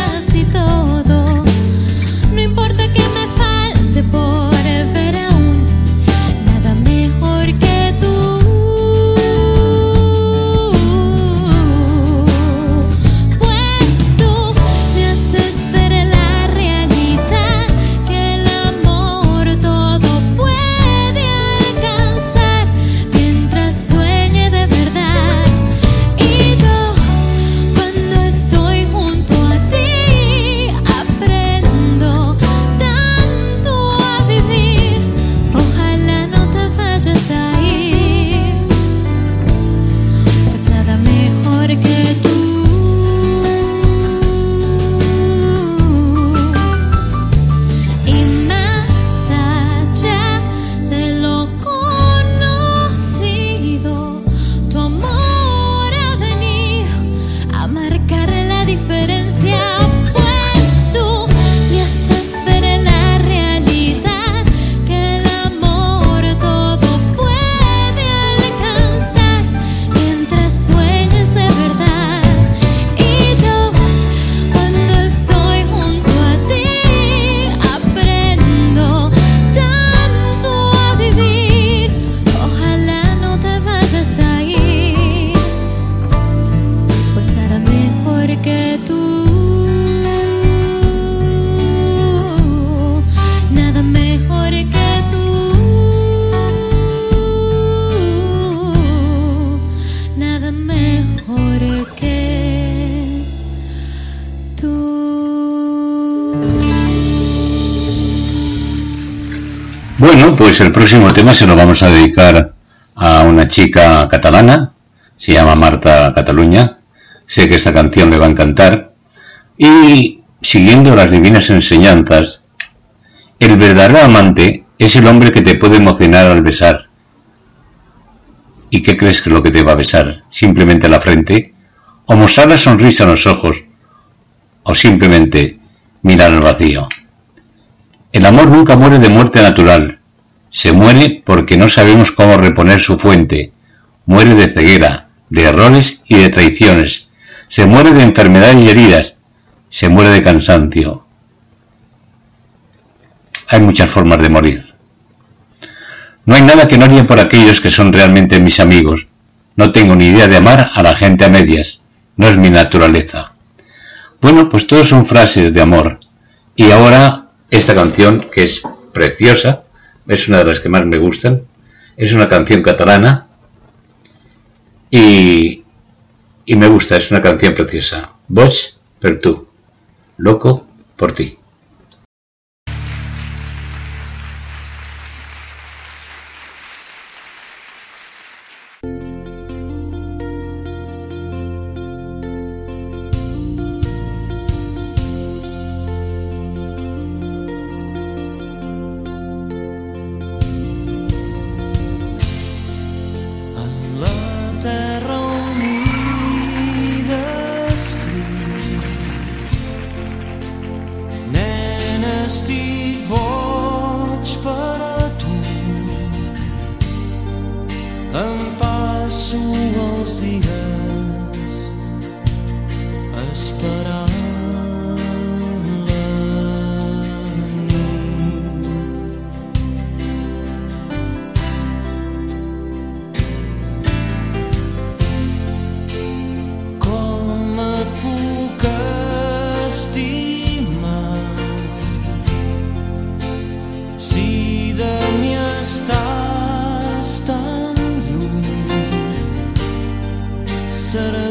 Pues el próximo tema se lo vamos a dedicar a una chica catalana, se llama Marta Cataluña, sé que esta canción le va a encantar, y siguiendo las divinas enseñanzas, el verdadero amante es el hombre que te puede emocionar al besar. ¿Y qué crees que es lo que te va a besar? ¿Simplemente la frente? ¿O mostrar la sonrisa en los ojos? ¿O simplemente mirar al vacío? El amor nunca muere de muerte natural. Se muere porque no sabemos cómo reponer su fuente. Muere de ceguera, de errores y de traiciones. Se muere de enfermedades y heridas. Se muere de cansancio. Hay muchas formas de morir. No hay nada que no haría por aquellos que son realmente mis amigos. No tengo ni idea de amar a la gente a medias. No es mi naturaleza. Bueno, pues todos son frases de amor. Y ahora esta canción, que es preciosa, es una de las que más me gustan, es una canción catalana y, y me gusta, es una canción preciosa. Boig per tú, loco por ti. sarı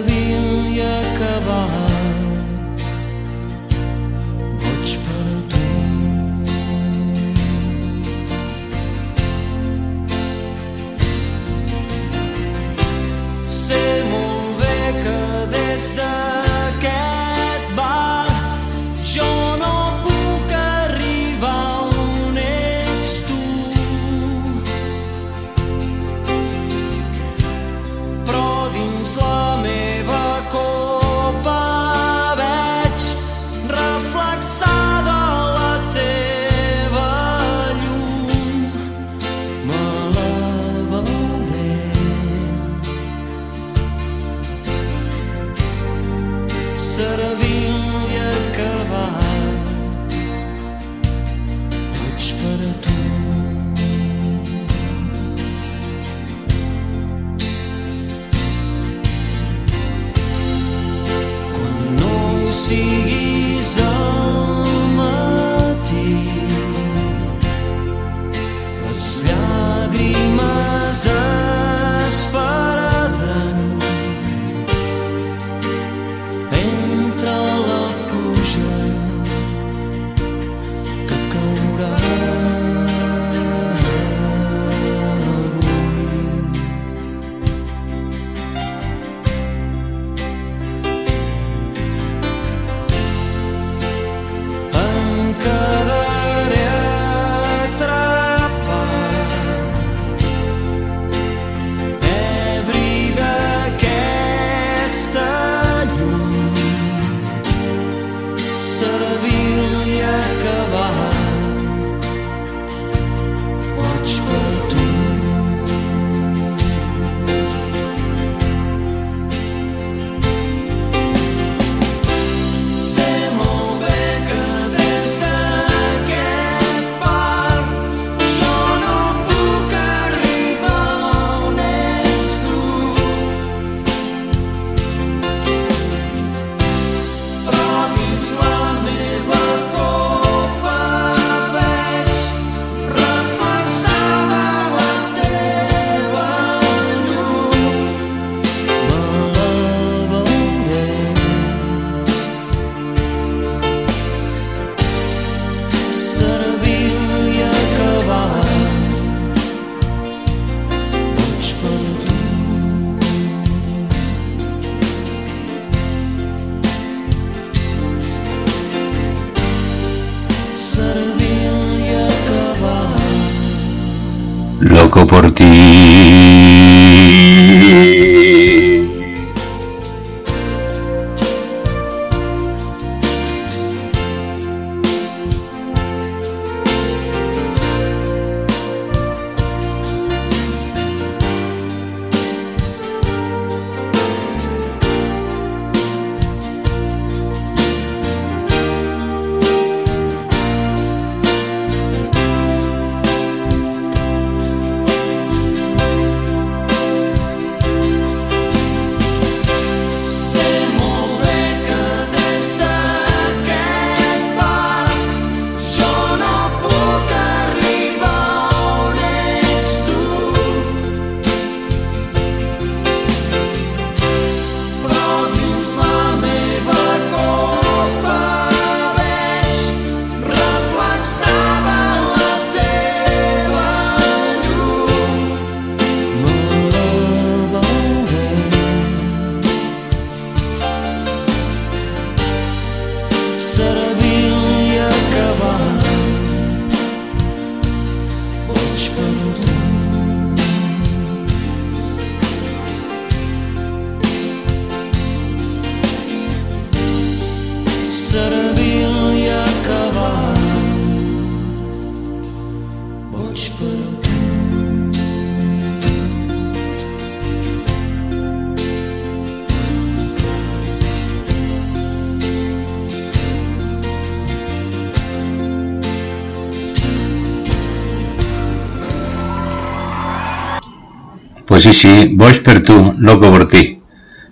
Sí, sí, Boys per tú, loco por ti.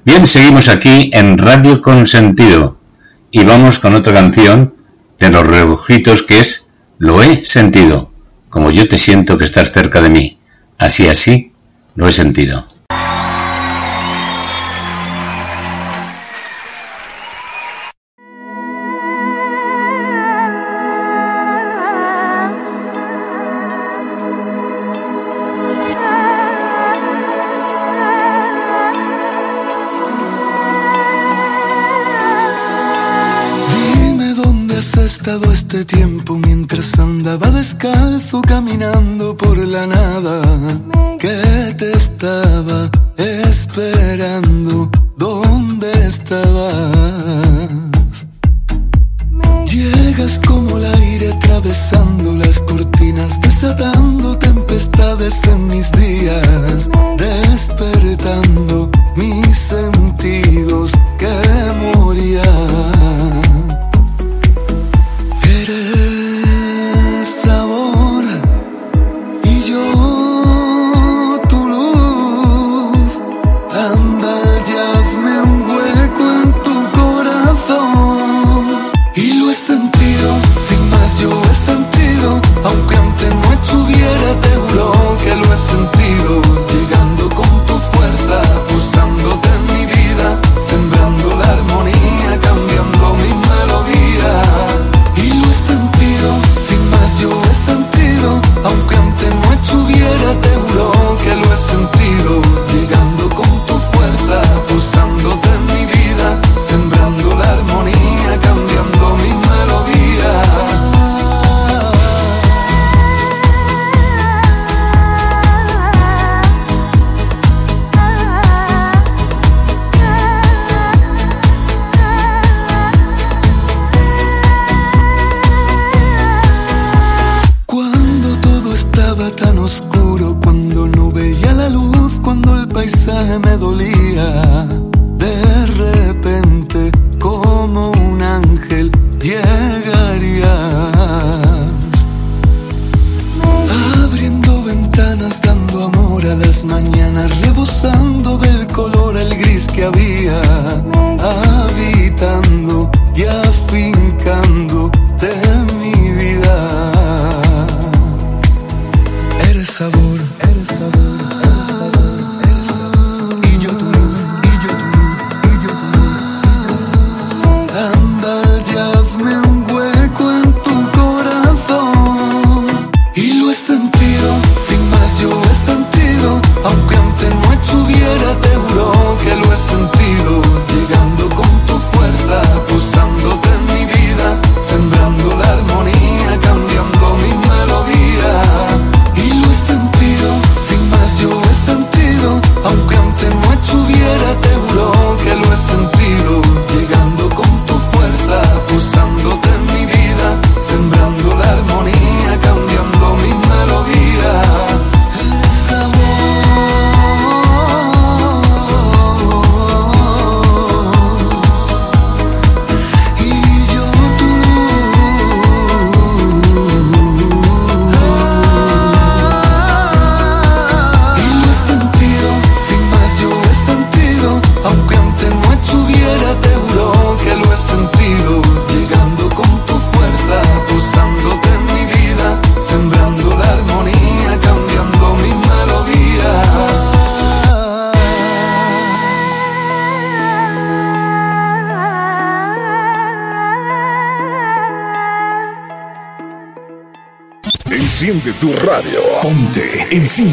Bien, seguimos aquí en Radio Consentido y vamos con otra canción de los rebujitos que es Lo he sentido, como yo te siento que estás cerca de mí. Así, así, lo he sentido.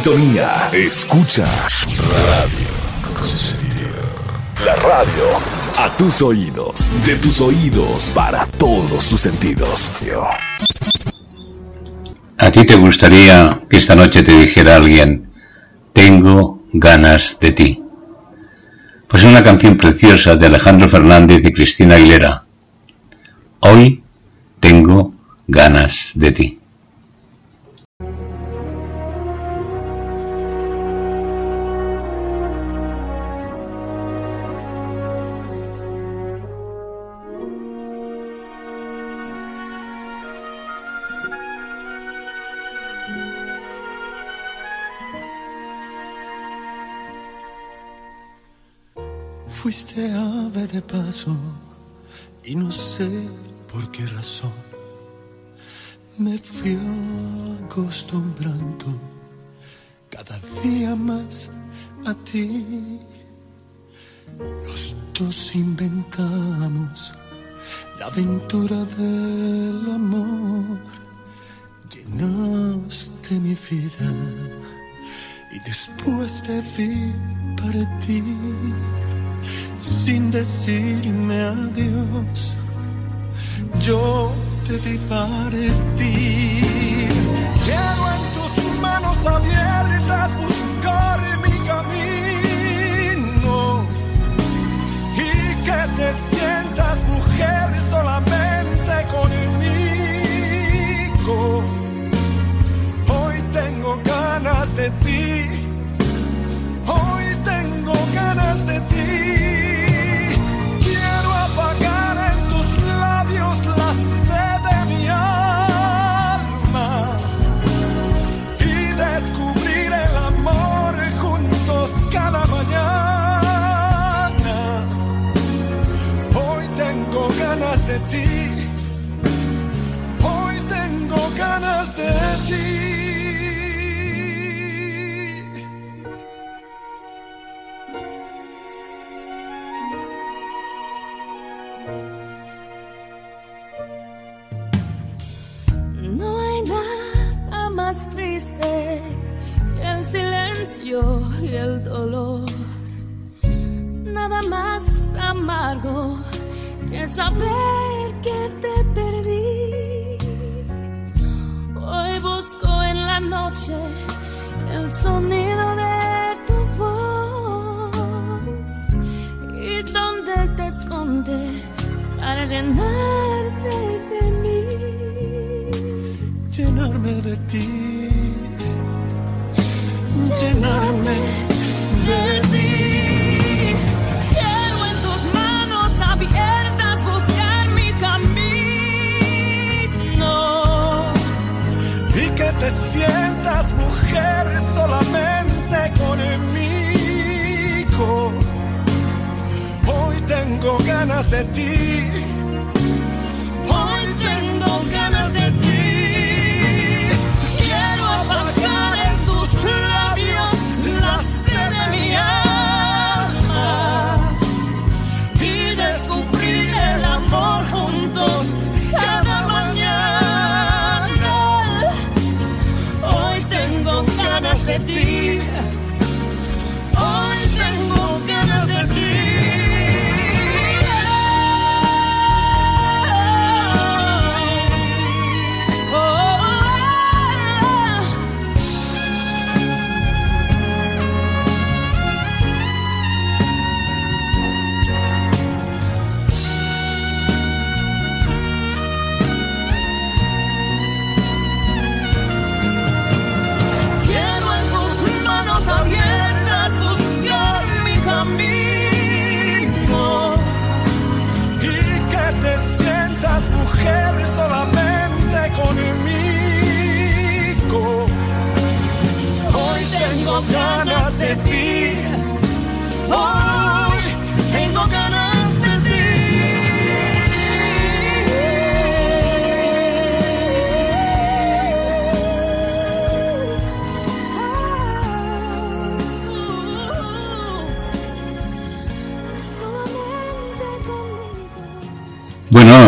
sintonía. Escucha Radio La radio a tus oídos, de tus oídos para todos tus sentidos. ¿A ti te gustaría que esta noche te dijera alguien, tengo ganas de ti? Pues una canción preciosa de Alejandro Fernández y Cristina Aguilera. Hoy tengo ganas de ti.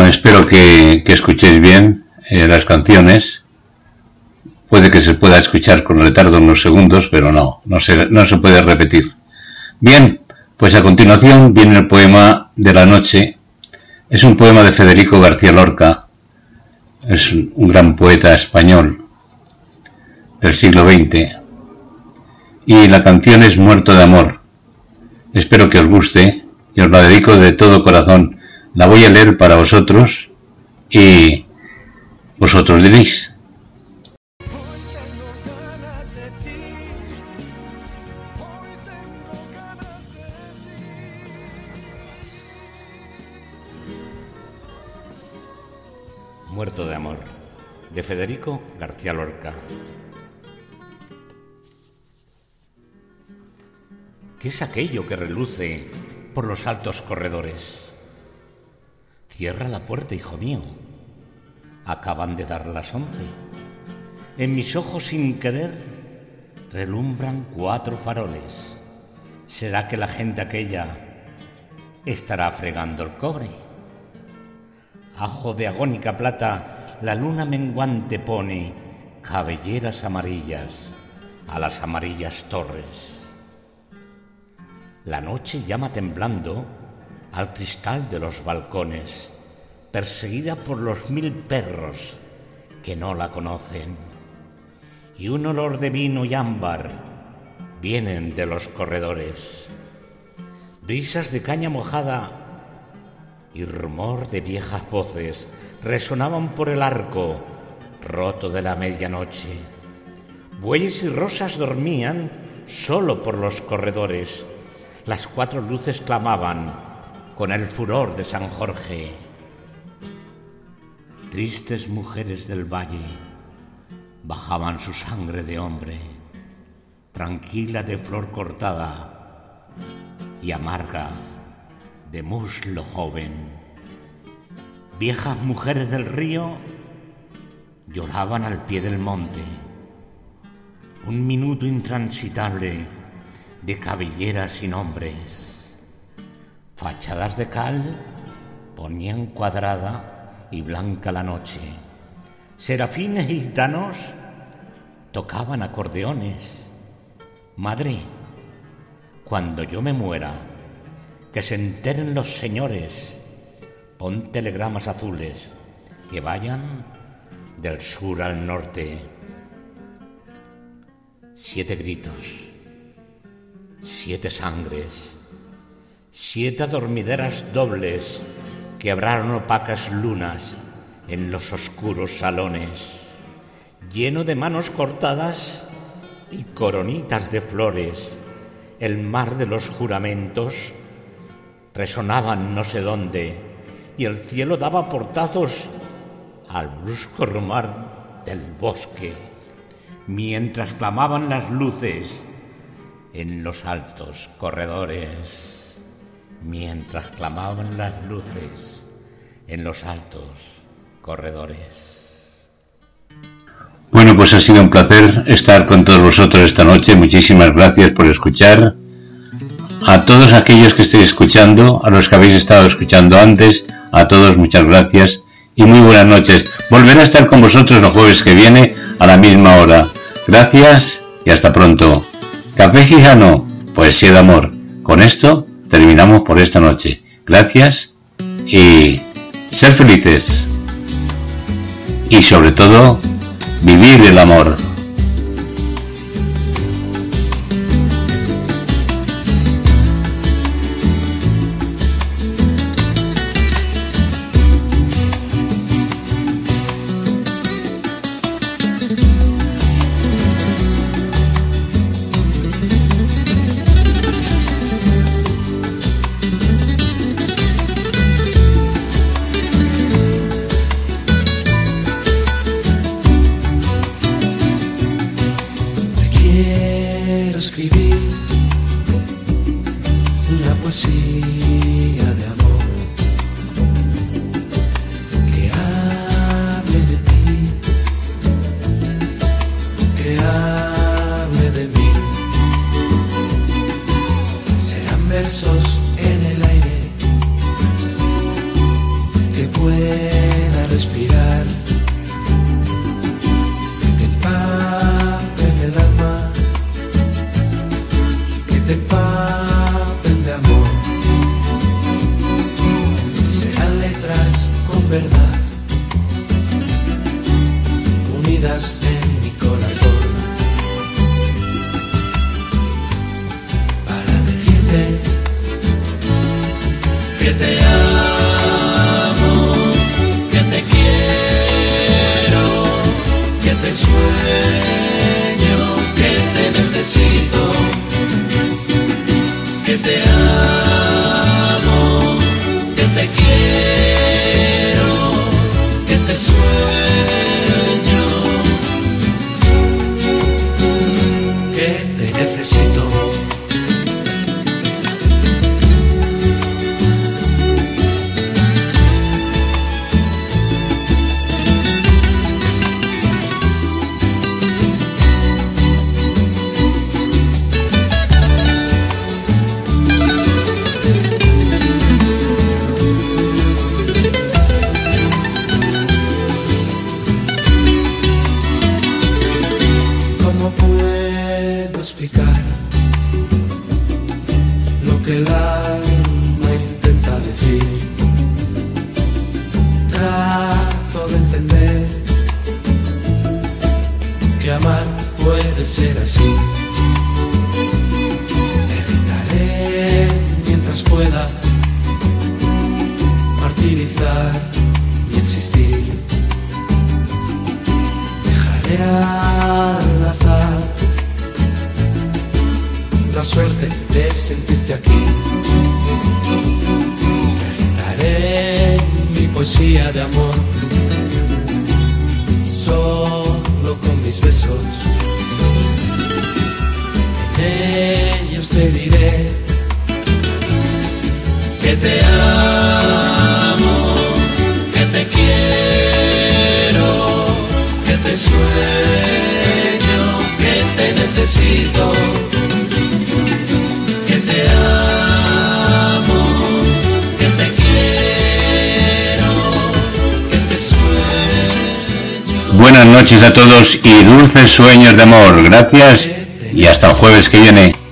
espero que, escuchéis bien eh, las canciones. Puede que se pueda escuchar con retardo unos segundos, pero no, no se, no se puede repetir. Bien, pues a continuación viene el poema de la noche. Es un poema de Federico García Lorca. Es un gran poeta español del siglo XX. Y la canción es Muerto de Amor. Espero que os guste y os la dedico de todo corazón la voy a leer para vosotros y vosotros diréis. Muerto de amor, de Federico García Lorca. ¿Qué es aquello que reluce por los altos corredores? Cierra la puerta, hijo mío. Acaban de dar las once. En mis ojos sin querer relumbran cuatro faroles. ¿Será que la gente aquella estará fregando el cobre? Ajo de agónica plata, la luna menguante pone cabelleras amarillas a las amarillas torres. La noche llama temblando al cristal de los balcones, perseguida por los mil perros que no la conocen. Y un olor de vino y ámbar vienen de los corredores. Brisas de caña mojada y rumor de viejas voces resonaban por el arco roto de la medianoche. Bueyes y rosas dormían solo por los corredores. Las cuatro luces clamaban con el furor de San Jorge. Tristes mujeres del valle bajaban su sangre de hombre, tranquila de flor cortada y amarga de muslo joven. Viejas mujeres del río lloraban al pie del monte. Un minuto intransitable de cabelleras sin hombres. Fachadas de cal ponían cuadrada y blanca la noche. Serafines y gitanos tocaban acordeones. Madre, cuando yo me muera, que se enteren los señores, pon telegramas azules que vayan del sur al norte. Siete gritos, siete sangres, siete dormideras dobles quebraron opacas lunas en los oscuros salones, lleno de manos cortadas y coronitas de flores. El mar de los juramentos resonaban no sé dónde y el cielo daba portazos al brusco rumor del bosque, mientras clamaban las luces en los altos corredores, mientras clamaban las luces en los altos corredores. Bueno, pues ha sido un placer estar con todos vosotros esta noche. Muchísimas gracias por escuchar. A todos aquellos que estéis escuchando, a los que habéis estado escuchando antes, a todos muchas gracias y muy buenas noches. Volveré a estar con vosotros el jueves que viene a la misma hora. Gracias y hasta pronto. Café Gijano, poesía de amor. Con esto terminamos por esta noche. Gracias y ser felices. Y sobre todo, vivir el amor. y dulces sueños de amor. Gracias y hasta el jueves que viene.